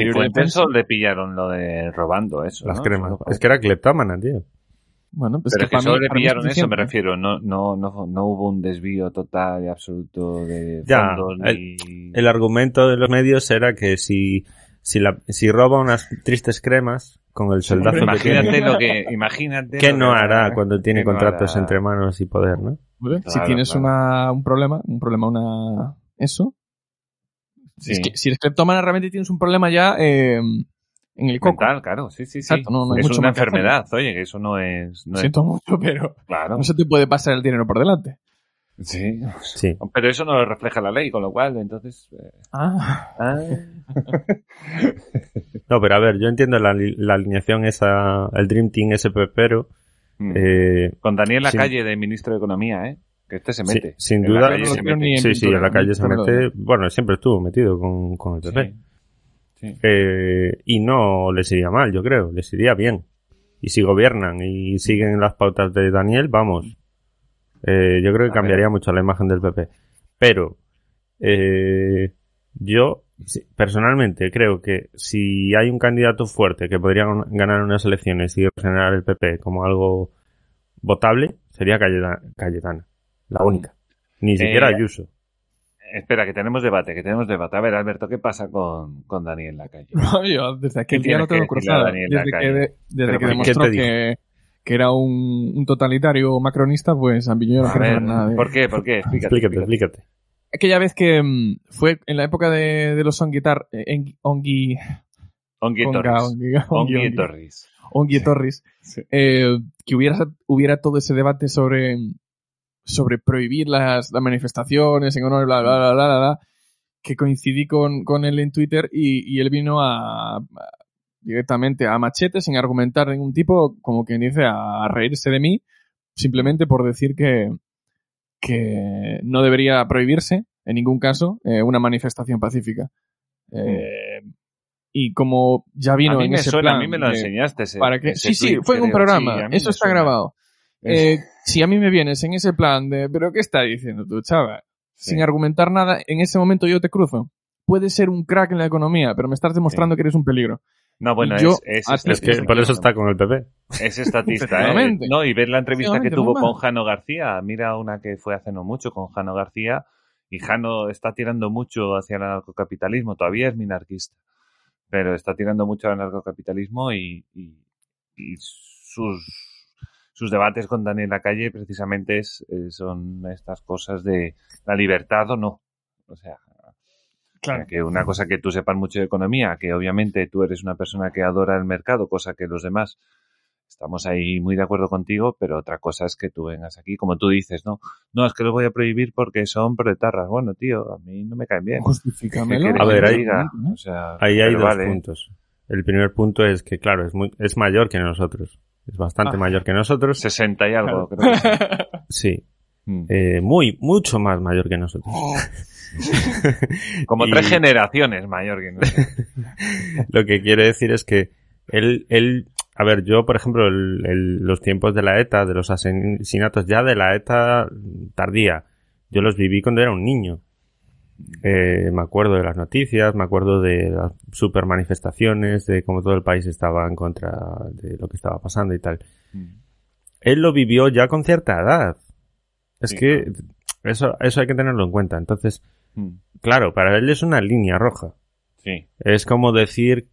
solo le pillaron lo de robando eso. Las ¿no? cremas. Es que era cleptómana, tío. Bueno, pues Pero es que para solo mí- le pillaron eso, me refiero. No, no, no, no hubo un desvío total y absoluto de Ya, fondos el- ni... El argumento de los medios era que si, si, la, si roba unas tristes cremas con el soldazo Hombre, que tiene, imagínate lo que... Imagínate ¿qué no que hará cuando tiene ¿Qué no contratos entre manos y poder, no? Si tienes claro. Una, un problema, un problema, una... Eso, Sí. Es que si eres cleptómana realmente tienes un problema ya eh, en el coco. Mental, claro, sí, sí, sí. Exacto, no- no hay es mucho una que enfermedad, oye, que eso no es... No Lo es siento mucho, pero claro. no se te puede pasar el dinero por delante. Sí. Sí. Pero eso no lo refleja la ley, con lo cual, entonces... eh, Ah. No, pero a ver, yo entiendo la, li- la alineación esa, el Dream Team ese pepero. mm. Eh, Con Daniel sí. Lacalle de ministro de Economía, ¿eh? Que este se Sí, mete. sin En duda. calle No se mete. sí, sí, en la calle se mete. Bueno, siempre estuvo metido con, con el PP. Sí. Sí. Eh, y no les iría mal, yo creo, les iría bien. Y si gobiernan y siguen las pautas de Daniel, vamos. Eh, yo creo que A cambiaría mucho la imagen del PP. Pero eh, yo personalmente creo que si hay un candidato fuerte que podría gan- ganar unas elecciones y generar el PP como algo votable, sería Cayetana la única. Ni siquiera Eh, Ayuso. Espera, que tenemos debate, que tenemos debate. A ver, Alberto, ¿qué pasa con, con Daniel Lacalle? No, yo desde aquel ¿Qué día no tengo cruzada. Desde que, de- desde que demostró ¿Qué te que, que era un, un totalitario macronista, pues a mí yo no A ver, nada de ¿por qué? ¿Por qué? Explícate. Explícate, explícate. Aquella vez que mm, fue en la época de, de los Onguitar, eh, en- Ongui, Ongi Onga, Ongi Ongui, Ongui, Torres. Ongui Torres, Sí. eh, que hubiera, hubiera todo ese debate sobre, sobre prohibir las, las manifestaciones en honor, bla, bla, bla, bla, bla, bla, que coincidí con, con él en Twitter y, y él vino a, a- directamente a machete sin argumentar ningún tipo, como quien dice, a reírse de mí, simplemente por decir que, que no debería prohibirse, en ningún caso, eh, una manifestación pacífica. Eh, Y como ya vino a mí en ese suena, plan a mí me lo de- enseñaste. ese- para que ese sí, sí, fue en un programa, Sí, eso está suena. grabado. Eh, si a mí me vienes en ese plan de, pero ¿qué está diciendo tú, chaval? Sí. Sin argumentar nada, en ese momento yo te cruzo. Puedes ser un crack en la economía, pero me estás demostrando que eres un peligro. No, bueno, yo- es, es, Es que por eso está con el PP. Es estatista, ¿eh? No, y ver la entrevista que tuvo con Jano García. Mira una que fue hace no mucho con Jano García. Y Jano está tirando mucho hacia el anarcocapitalismo. Todavía es minarquista. Pero está tirando mucho al anarcocapitalismo y, y, y sus, sus debates con Daniel Lacalle precisamente es, eh, son estas cosas de la libertad o no. O sea, Claro. que una cosa que tú sepas mucho de economía, que obviamente tú eres una persona que adora el mercado, cosa que los demás estamos ahí muy de acuerdo contigo, pero otra cosa es que tú vengas aquí, como tú dices, ¿no? No, es que lo voy a prohibir porque son proletarras. Bueno, tío, a mí no me caen bien. ¿Qué Justifícamelo. A ver, ahí- diga? O sea, Ahí hay dos vale. puntos. El primer punto es que, claro, es, muy, es mayor que nosotros. Es bastante Ah. mayor que nosotros. 60 y algo, creo. sí. Sí. Mm. Eh, muy, mucho más mayor que nosotros. Como y- tres generaciones mayor que nosotros. Lo que quiere decir es que él, él, a ver, yo, por ejemplo, el- el- los tiempos de la ETA, de los asesinatos ya de la ETA tardía, yo los viví cuando era un niño. Eh, me acuerdo de las noticias, me acuerdo de las super manifestaciones, de cómo todo el país estaba en contra de lo que estaba pasando y tal. Mm. Él lo vivió ya con cierta edad. Es Sí, que eso, eso hay que tenerlo en cuenta. Entonces, Mm. claro, para él es una línea roja. Sí. Es como decir,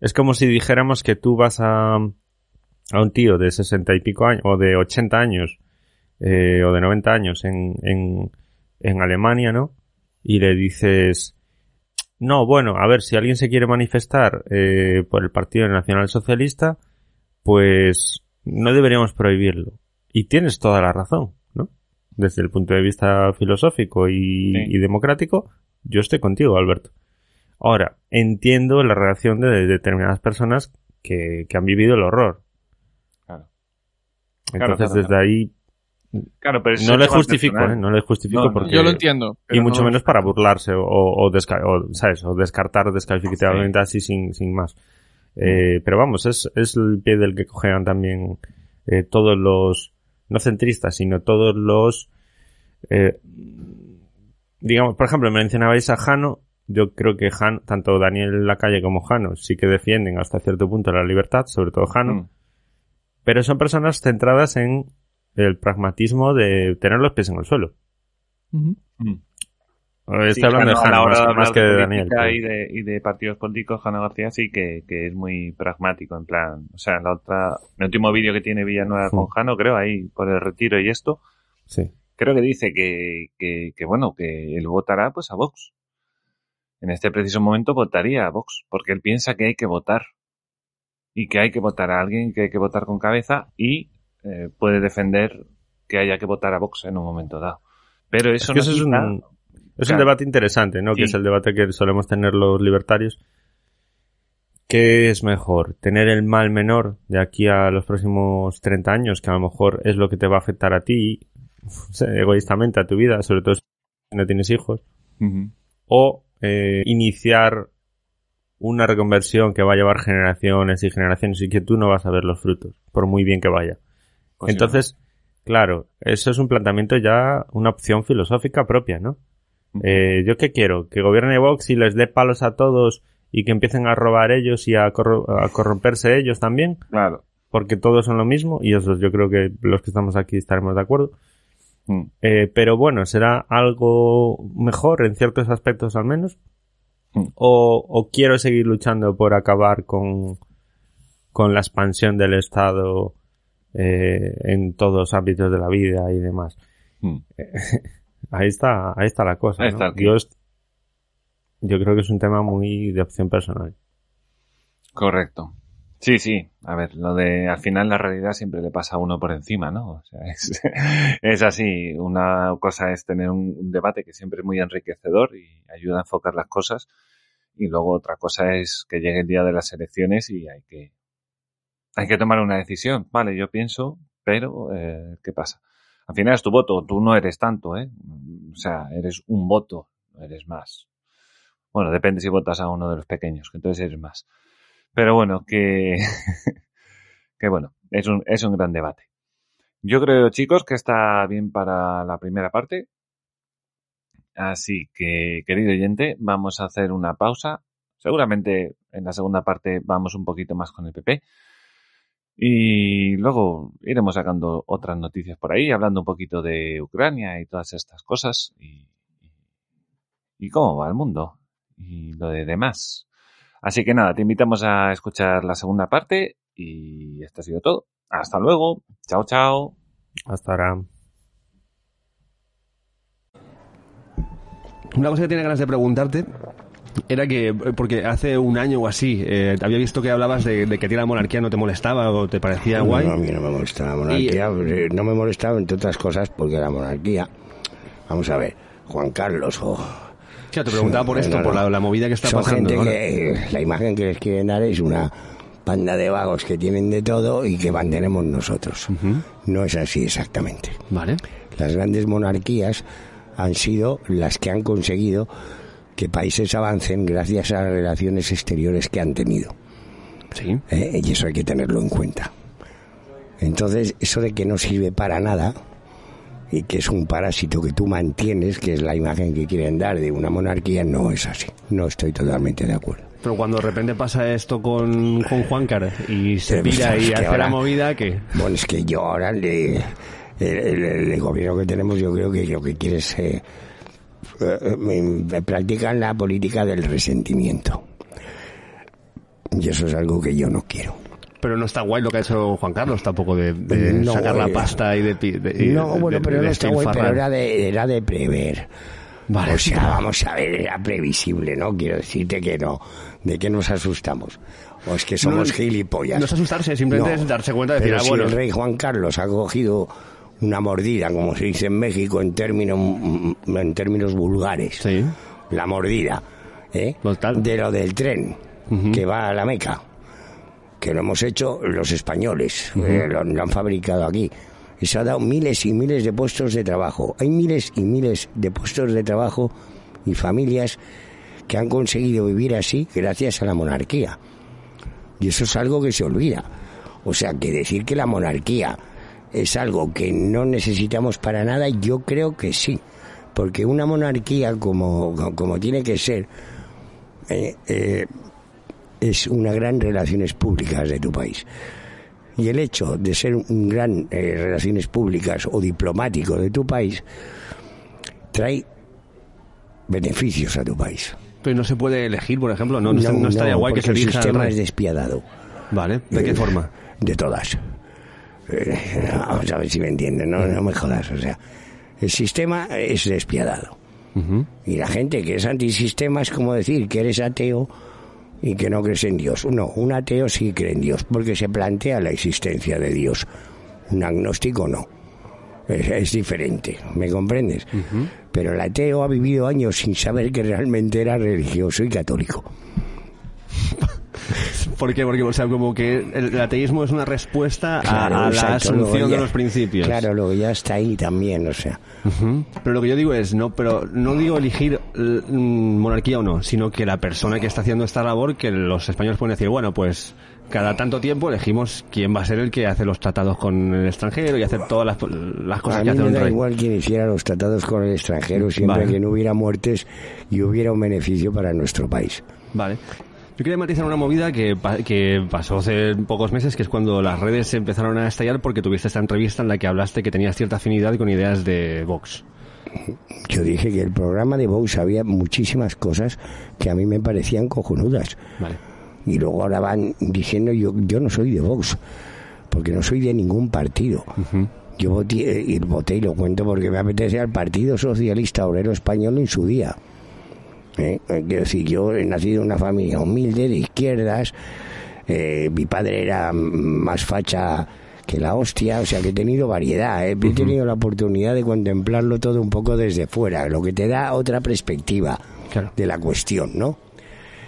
es como si dijéramos que tú vas a, a un tío de sesenta y pico años, o de 80 años, eh, o de 90 años en, en, en Alemania, ¿no? Y le dices, no, bueno, a ver, si alguien se quiere manifestar eh, por el Partido Nacional Socialista, pues no deberíamos prohibirlo. Y tienes toda la razón, ¿no? Desde el punto de vista filosófico y, Sí. y democrático, yo estoy contigo, Alberto. Ahora, entiendo la reacción de determinadas personas que, que han vivido el horror. Claro. Claro, Entonces, claro, desde ahí, Claro, pero es no le justifico. ¿eh? No le justifico No, porque... Yo lo entiendo. Y mucho no- menos para burlarse o, o, desca- o, ¿sabes? o descartar descalificativamente así sin, sin más. Eh, pero vamos, es, es el pie del que cojean también eh, todos los, no centristas, sino todos los, eh, digamos, por ejemplo, mencionabais a Jano, yo creo que Jano, tanto Daniel Lacalle como Jano sí que defienden hasta cierto punto la libertad, sobre todo Jano, Mm. pero son personas centradas en el pragmatismo de tener los pies en el suelo. Estoy Sí, hablando Jano, de a la Jano, hora más, que de Daniel. pero- Y de, y de partidos políticos, Jano García sí que, que es muy pragmático, en plan, o sea, la otra, el último vídeo que tiene Villanueva con. Jano, creo, ahí por el retiro y esto, Sí. creo que dice que, que, que, bueno, que él votará pues a Vox. En este preciso momento votaría a Vox, porque él piensa que hay que votar. Y que hay que votar a alguien, que hay que votar con cabeza y eh, puede defender que haya que votar a Vox en un momento dado. Pero eso Es que no eso es un, es Claro. un debate interesante, ¿no? Sí. Que es el debate que solemos tener los libertarios. ¿Qué es mejor? ¿Tener el mal menor de aquí a los próximos 30 años, que a lo mejor es lo que te va a afectar a ti, egoístamente a tu vida, sobre todo si no tienes hijos? O eh, iniciar una reconversión que va a llevar generaciones y generaciones y que tú no vas a ver los frutos, por muy bien que vaya. Pues. Entonces, claro, eso es un planteamiento ya, una opción filosófica propia, ¿no? Eh, ¿Yo qué quiero? ¿Que gobierne Vox y les dé palos a todos y que empiecen a robar ellos y a, corro- a corromperse ellos también? Claro. Porque todos son lo mismo y eso yo creo que los que estamos aquí estaremos de acuerdo. Mm. Eh, pero bueno, será algo mejor en ciertos aspectos al menos. Mm. O, o quiero seguir luchando por acabar con, con la expansión del Estado eh, en todos los ámbitos de la vida y demás. Mm. Ahí está, ahí está la cosa. Ahí ¿no? está el kit. yo, yo creo que es un tema muy de opción personal. Correcto. Sí, sí. A ver, lo de al final la realidad siempre le pasa a uno por encima, ¿no? O sea, es, es así. Una cosa es tener un, un debate que siempre es muy enriquecedor y ayuda a enfocar las cosas. Y luego otra cosa es que llegue el día de las elecciones y hay que hay que tomar una decisión. Vale, yo pienso, pero eh, ¿qué pasa? Al final es tu voto. Tú no eres tanto, ¿eh? O sea, eres un voto, no eres más. Bueno, depende si votas a uno de los pequeños, que entonces eres más. Pero bueno, que, que bueno, es un, es un gran debate. Yo creo, chicos, que está bien para la primera parte. Así que, querido oyente, vamos a hacer una pausa. Seguramente en la segunda parte vamos un poquito más con el PP. Y luego iremos sacando otras noticias por ahí, hablando un poquito de Ucrania y todas estas cosas. Y, y cómo va el mundo. Y lo de demás. Así que nada, te invitamos a escuchar la segunda parte. Y esto ha sido todo. Hasta luego. Chao, chao. Hasta ahora. Una cosa que tenía ganas de preguntarte era que, porque hace un año o así, eh, había visto que hablabas de, de que a ti la monarquía no te molestaba o te parecía guay. No, a mí no me molesta la monarquía. eh, No me molestaba, entre otras cosas, porque la monarquía. Vamos a ver, Juan Carlos o. O sea, te preguntaba por esto, No, no. por la, la movida que está Son pasando. gente que. eh, La imagen que les quieren dar es una panda de vagos que tienen de todo y que mantenemos nosotros. No es así exactamente. Vale. Las grandes monarquías han sido las que han conseguido que países avancen gracias a las relaciones exteriores que han tenido. Sí. ¿eh? Y eso hay que tenerlo en cuenta. Entonces, eso de que no sirve para nada y que es un parásito que tú mantienes, que es la imagen que quieren dar de una monarquía, no es así. No estoy totalmente de acuerdo. Pero cuando de repente pasa esto con, con Juancar y se pira y hace ahora- la movida, que Bueno, es que yo ahora le- el, el- el gobierno que tenemos yo creo que lo que quiere es... eh, practican la política del resentimiento. Y eso es algo que yo no quiero. Pero no está guay lo que ha hecho Juan Carlos tampoco de, de No, sacar la eh, pasta y de... de- No, de- bueno, pero no está guay, pero era de, era de prever. Vale. O sea, vamos a ver, era previsible, ¿no? Quiero decirte que no. ¿De qué nos asustamos? O es que somos No, gilipollas. no es asustarse, simplemente es darse cuenta de decir, pero ah, si bueno. el rey Juan Carlos ha cogido una mordida, como se dice en México en términos, en términos vulgares. Sí. La mordida, ¿eh? Total. De lo del tren que va a la Meca. Que lo hemos hecho los españoles, eh, lo, lo han fabricado aquí. Eso ha dado miles y miles de puestos de trabajo. Hay miles y miles de puestos de trabajo y familias que han conseguido vivir así gracias a la monarquía. Y eso es algo que se olvida. O sea, que decir que la monarquía es algo que no necesitamos para nada, yo creo que sí. Porque una monarquía como, como tiene que ser, eh, eh, es una gran relaciones públicas de tu país. Y el hecho de ser un gran eh, relaciones públicas o diplomático de tu país trae beneficios a tu país. Pero no se puede elegir, por ejemplo, no, no, no estaría guay que se el elija al sistema rey. es despiadado. Vale, ¿de qué forma? De todas. Eh, Vamos a ver si me entienden, no, no me jodas. O sea, el sistema es despiadado. Y la gente que es antisistema es como decir que eres ateo y que no crees en Dios. No, un ateo sí cree en Dios porque se plantea la existencia de Dios. Un agnóstico no. Es, es diferente, ¿me comprendes? Pero el ateo ha vivido años sin saber que realmente era religioso y católico. ¿Por qué? Porque, o sea, como que el, ateísmo es una respuesta a- Claro, a, la exacto, luego asunción de ya- los principios. Claro, luego ya está ahí también, o sea. Ujú. Pero lo que yo digo es, no, pero no digo elegir mm, monarquía o no, sino que la persona que está haciendo esta labor, que los españoles pueden decir, bueno, pues cada tanto tiempo elegimos quién va a ser el que hace los tratados con el extranjero y hace todas las, las cosas a que hace me un da rey. igual quien hiciera los tratados con el extranjero, siempre Vale. que no hubiera muertes y hubiera un beneficio para nuestro país. Vale. Yo quería matizar una movida que, que pasó hace pocos meses, que es cuando las redes empezaron a estallar porque tuviste esta entrevista en la que hablaste que tenías cierta afinidad con ideas de Vox. Yo dije que el programa de Vox había muchísimas cosas que a mí me parecían cojonudas. Vale. Y luego ahora van diciendo yo, yo no soy de Vox, porque no soy de ningún partido. Yo voté, eh, y voté y lo cuento porque me apetece al Partido Socialista Obrero Español en su día. ¿Eh? Quiero decir, yo he nacido en una familia humilde de izquierdas, eh, mi padre era más facha que la hostia, o sea que he tenido variedad, ¿eh? he tenido la oportunidad de contemplarlo todo un poco desde fuera, lo que te da otra perspectiva Claro. de la cuestión, ¿no?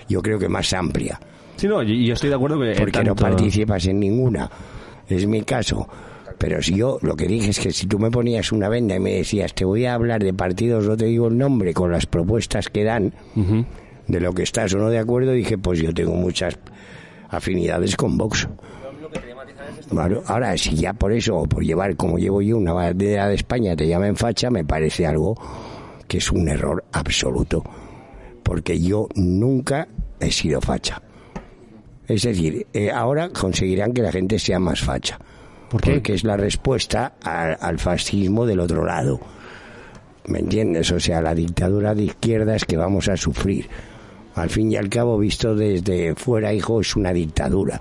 Yo creo que más amplia Sí, no, yo estoy de acuerdo que... porque no participas en ninguna. Es mi caso. Pero si yo lo que dije es que si tú me ponías una venda y me decías te voy a hablar de partidos, no te digo el nombre, con las propuestas que dan, de lo que estás o no de acuerdo, dije, pues yo tengo muchas afinidades con Vox. Ahora, si ya por eso, o por llevar como llevo yo una bandera de España, te llaman facha, me parece algo que es un error absoluto. Porque yo nunca he sido facha. Es decir, eh, ahora conseguirán que la gente sea más facha. Porque es la respuesta al, fascismo del otro lado. ¿Me entiendes? O sea, la dictadura de izquierdas que vamos a sufrir. Al fin y al cabo, visto desde fuera, hijo, es una dictadura.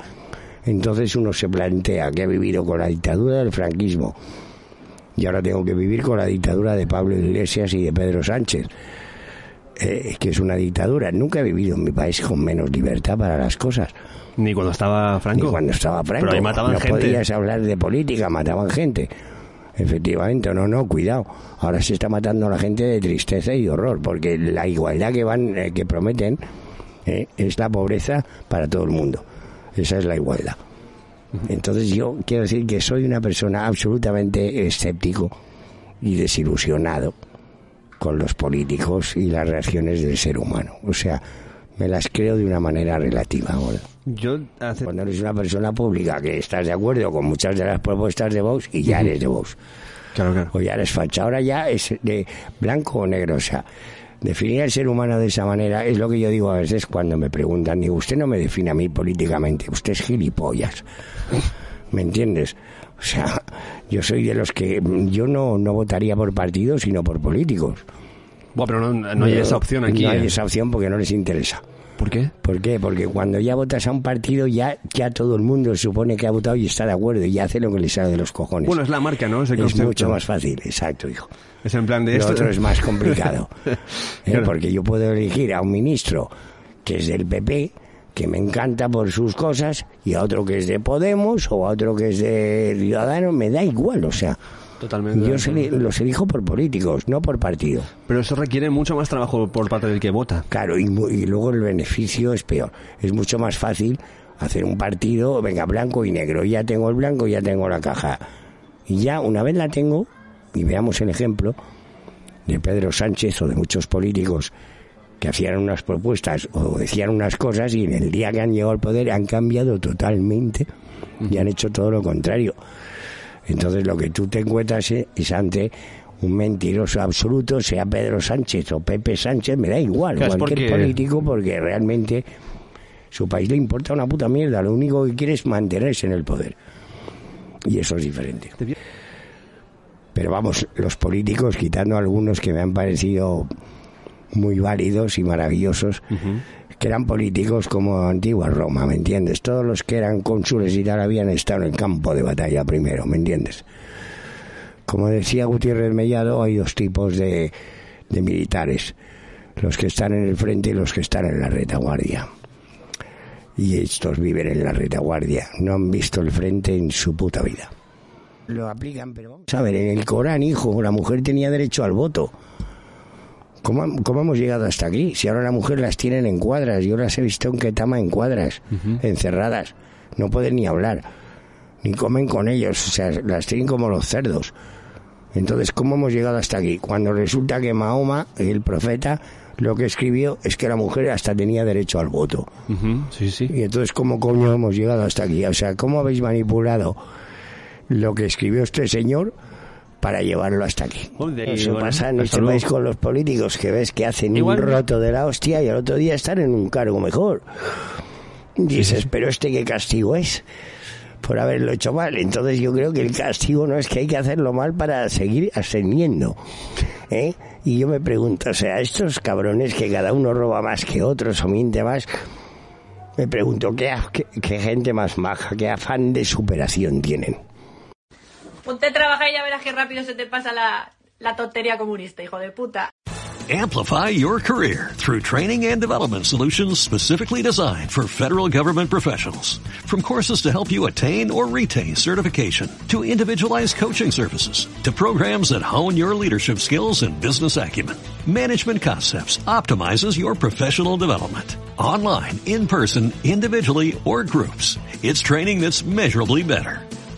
Entonces uno se plantea que ha vivido con la dictadura del franquismo y ahora tengo que vivir con la dictadura de Pablo Iglesias y de Pedro Sánchez, eh, que es una dictadura. Nunca he vivido en mi país con menos libertad para las cosas. Ni cuando estaba Franco. Ni cuando estaba Franco. Pero ahí mataban no gente. podías hablar de política, mataban gente. Efectivamente, no, no, cuidado. Ahora se está matando a la gente de tristeza y horror, porque la igualdad que van, eh, que prometen, eh, es la pobreza para todo el mundo. Esa es la igualdad. Entonces yo quiero decir que soy una persona absolutamente escéptico y desilusionado con los políticos y las reacciones del ser humano. O sea, me las creo de una manera relativa ahora. Yo hace... Cuando eres una persona pública que estás de acuerdo con muchas de las propuestas de Vox y ya eres de Vox. Claro, claro. O ya eres facha. Ahora ya es de blanco o negro. O sea, definir al ser humano de esa manera es lo que yo digo a veces cuando me preguntan. Digo, usted no me define a mí políticamente. Usted es gilipollas. ¿Me entiendes? O sea, yo soy de los que yo no, no votaría por partidos, sino por políticos. Buah, pero no, no hay esa opción aquí. No hay ¿eh? esa opción porque no les interesa. ¿Por qué? ¿Por qué? Porque cuando ya votas a un partido, ya, ya todo el mundo supone que ha votado y está de acuerdo y hace lo que le sale de los cojones. Bueno, es la marca, ¿no? Es mucho más fácil, exacto, hijo. Es en plan de Lo esto. otro es más complicado. ¿eh? Claro. Porque yo puedo elegir a un ministro que es del PP, que me encanta por sus cosas, y a otro que es de Podemos o a otro que es de Ciudadanos, me da igual, o sea. Totalmente. Yo se- los elijo por políticos, no por partido. Pero eso requiere mucho más trabajo por parte del que vota. Claro, y, y luego el beneficio es peor. Es mucho más fácil hacer un partido, venga, blanco y negro. Ya tengo el blanco, ya tengo la caja. Y ya una vez la tengo, y veamos el ejemplo de Pedro Sánchez o de muchos políticos que hacían unas propuestas o decían unas cosas y en el día que han llegado al poder han cambiado totalmente y han hecho todo lo contrario. Entonces lo que tú te encuentras es es ante un mentiroso absoluto, sea Pedro Sánchez o Pepe Sánchez, me da igual, cualquier porque- político, porque realmente su país le importa una puta mierda, lo único que quiere es mantenerse en el poder. Y eso es diferente. Pero vamos, los políticos, quitando algunos que me han parecido muy válidos y maravillosos, que eran políticos como antigua Roma, ¿me entiendes? Todos los que eran cónsules y tal habían estado en el campo de batalla primero, ¿me entiendes? Como decía Gutiérrez Mellado, hay dos tipos de, de militares, los que están en el frente y los que están en la retaguardia. Y estos viven en la retaguardia, no han visto el frente en su puta vida. Lo aplican, pero vamos a ver, en el Corán, hijo, la mujer tenía derecho al voto. ¿Cómo, cómo hemos llegado hasta aquí? Si ahora la mujer las tienen en cuadras, yo las he visto en Ketama en cuadras, encerradas, no pueden ni hablar, ni comen con ellos, o sea, las tienen como los cerdos. Entonces, ¿cómo hemos llegado hasta aquí? Cuando resulta que Mahoma, el profeta, lo que escribió es que la mujer hasta tenía derecho al voto. Sí, sí. Y entonces, ¿cómo coño hemos llegado hasta aquí? O sea, ¿cómo habéis manipulado lo que escribió este señor para llevarlo hasta aquí? Joder, Eso bueno, pasa en este país con los políticos, que ves que hacen Igual- un roto de la hostia y al otro día están en un cargo mejor. Dices, pero este qué castigo es por haberlo hecho mal. Entonces yo creo que el castigo no es que hay que hacerlo mal para seguir ascendiendo. ¿eh? Y yo me pregunto, o sea, estos cabrones que cada uno roba más que otros o miente más, me pregunto, ¿qué, qué, qué gente más maja, qué afán de superación tienen? Ponte a trabajar y ya verás qué rápido se te pasa la, la tontería comunista, hijo de puta. Amplify your career through training and development solutions specifically designed for federal government professionals. From courses to help you attain or retain certification, to individualized coaching services, to programs that hone your leadership skills and business acumen, Management Concepts optimizes your professional development. Online, in person, individually, or groups, it's training that's measurably better.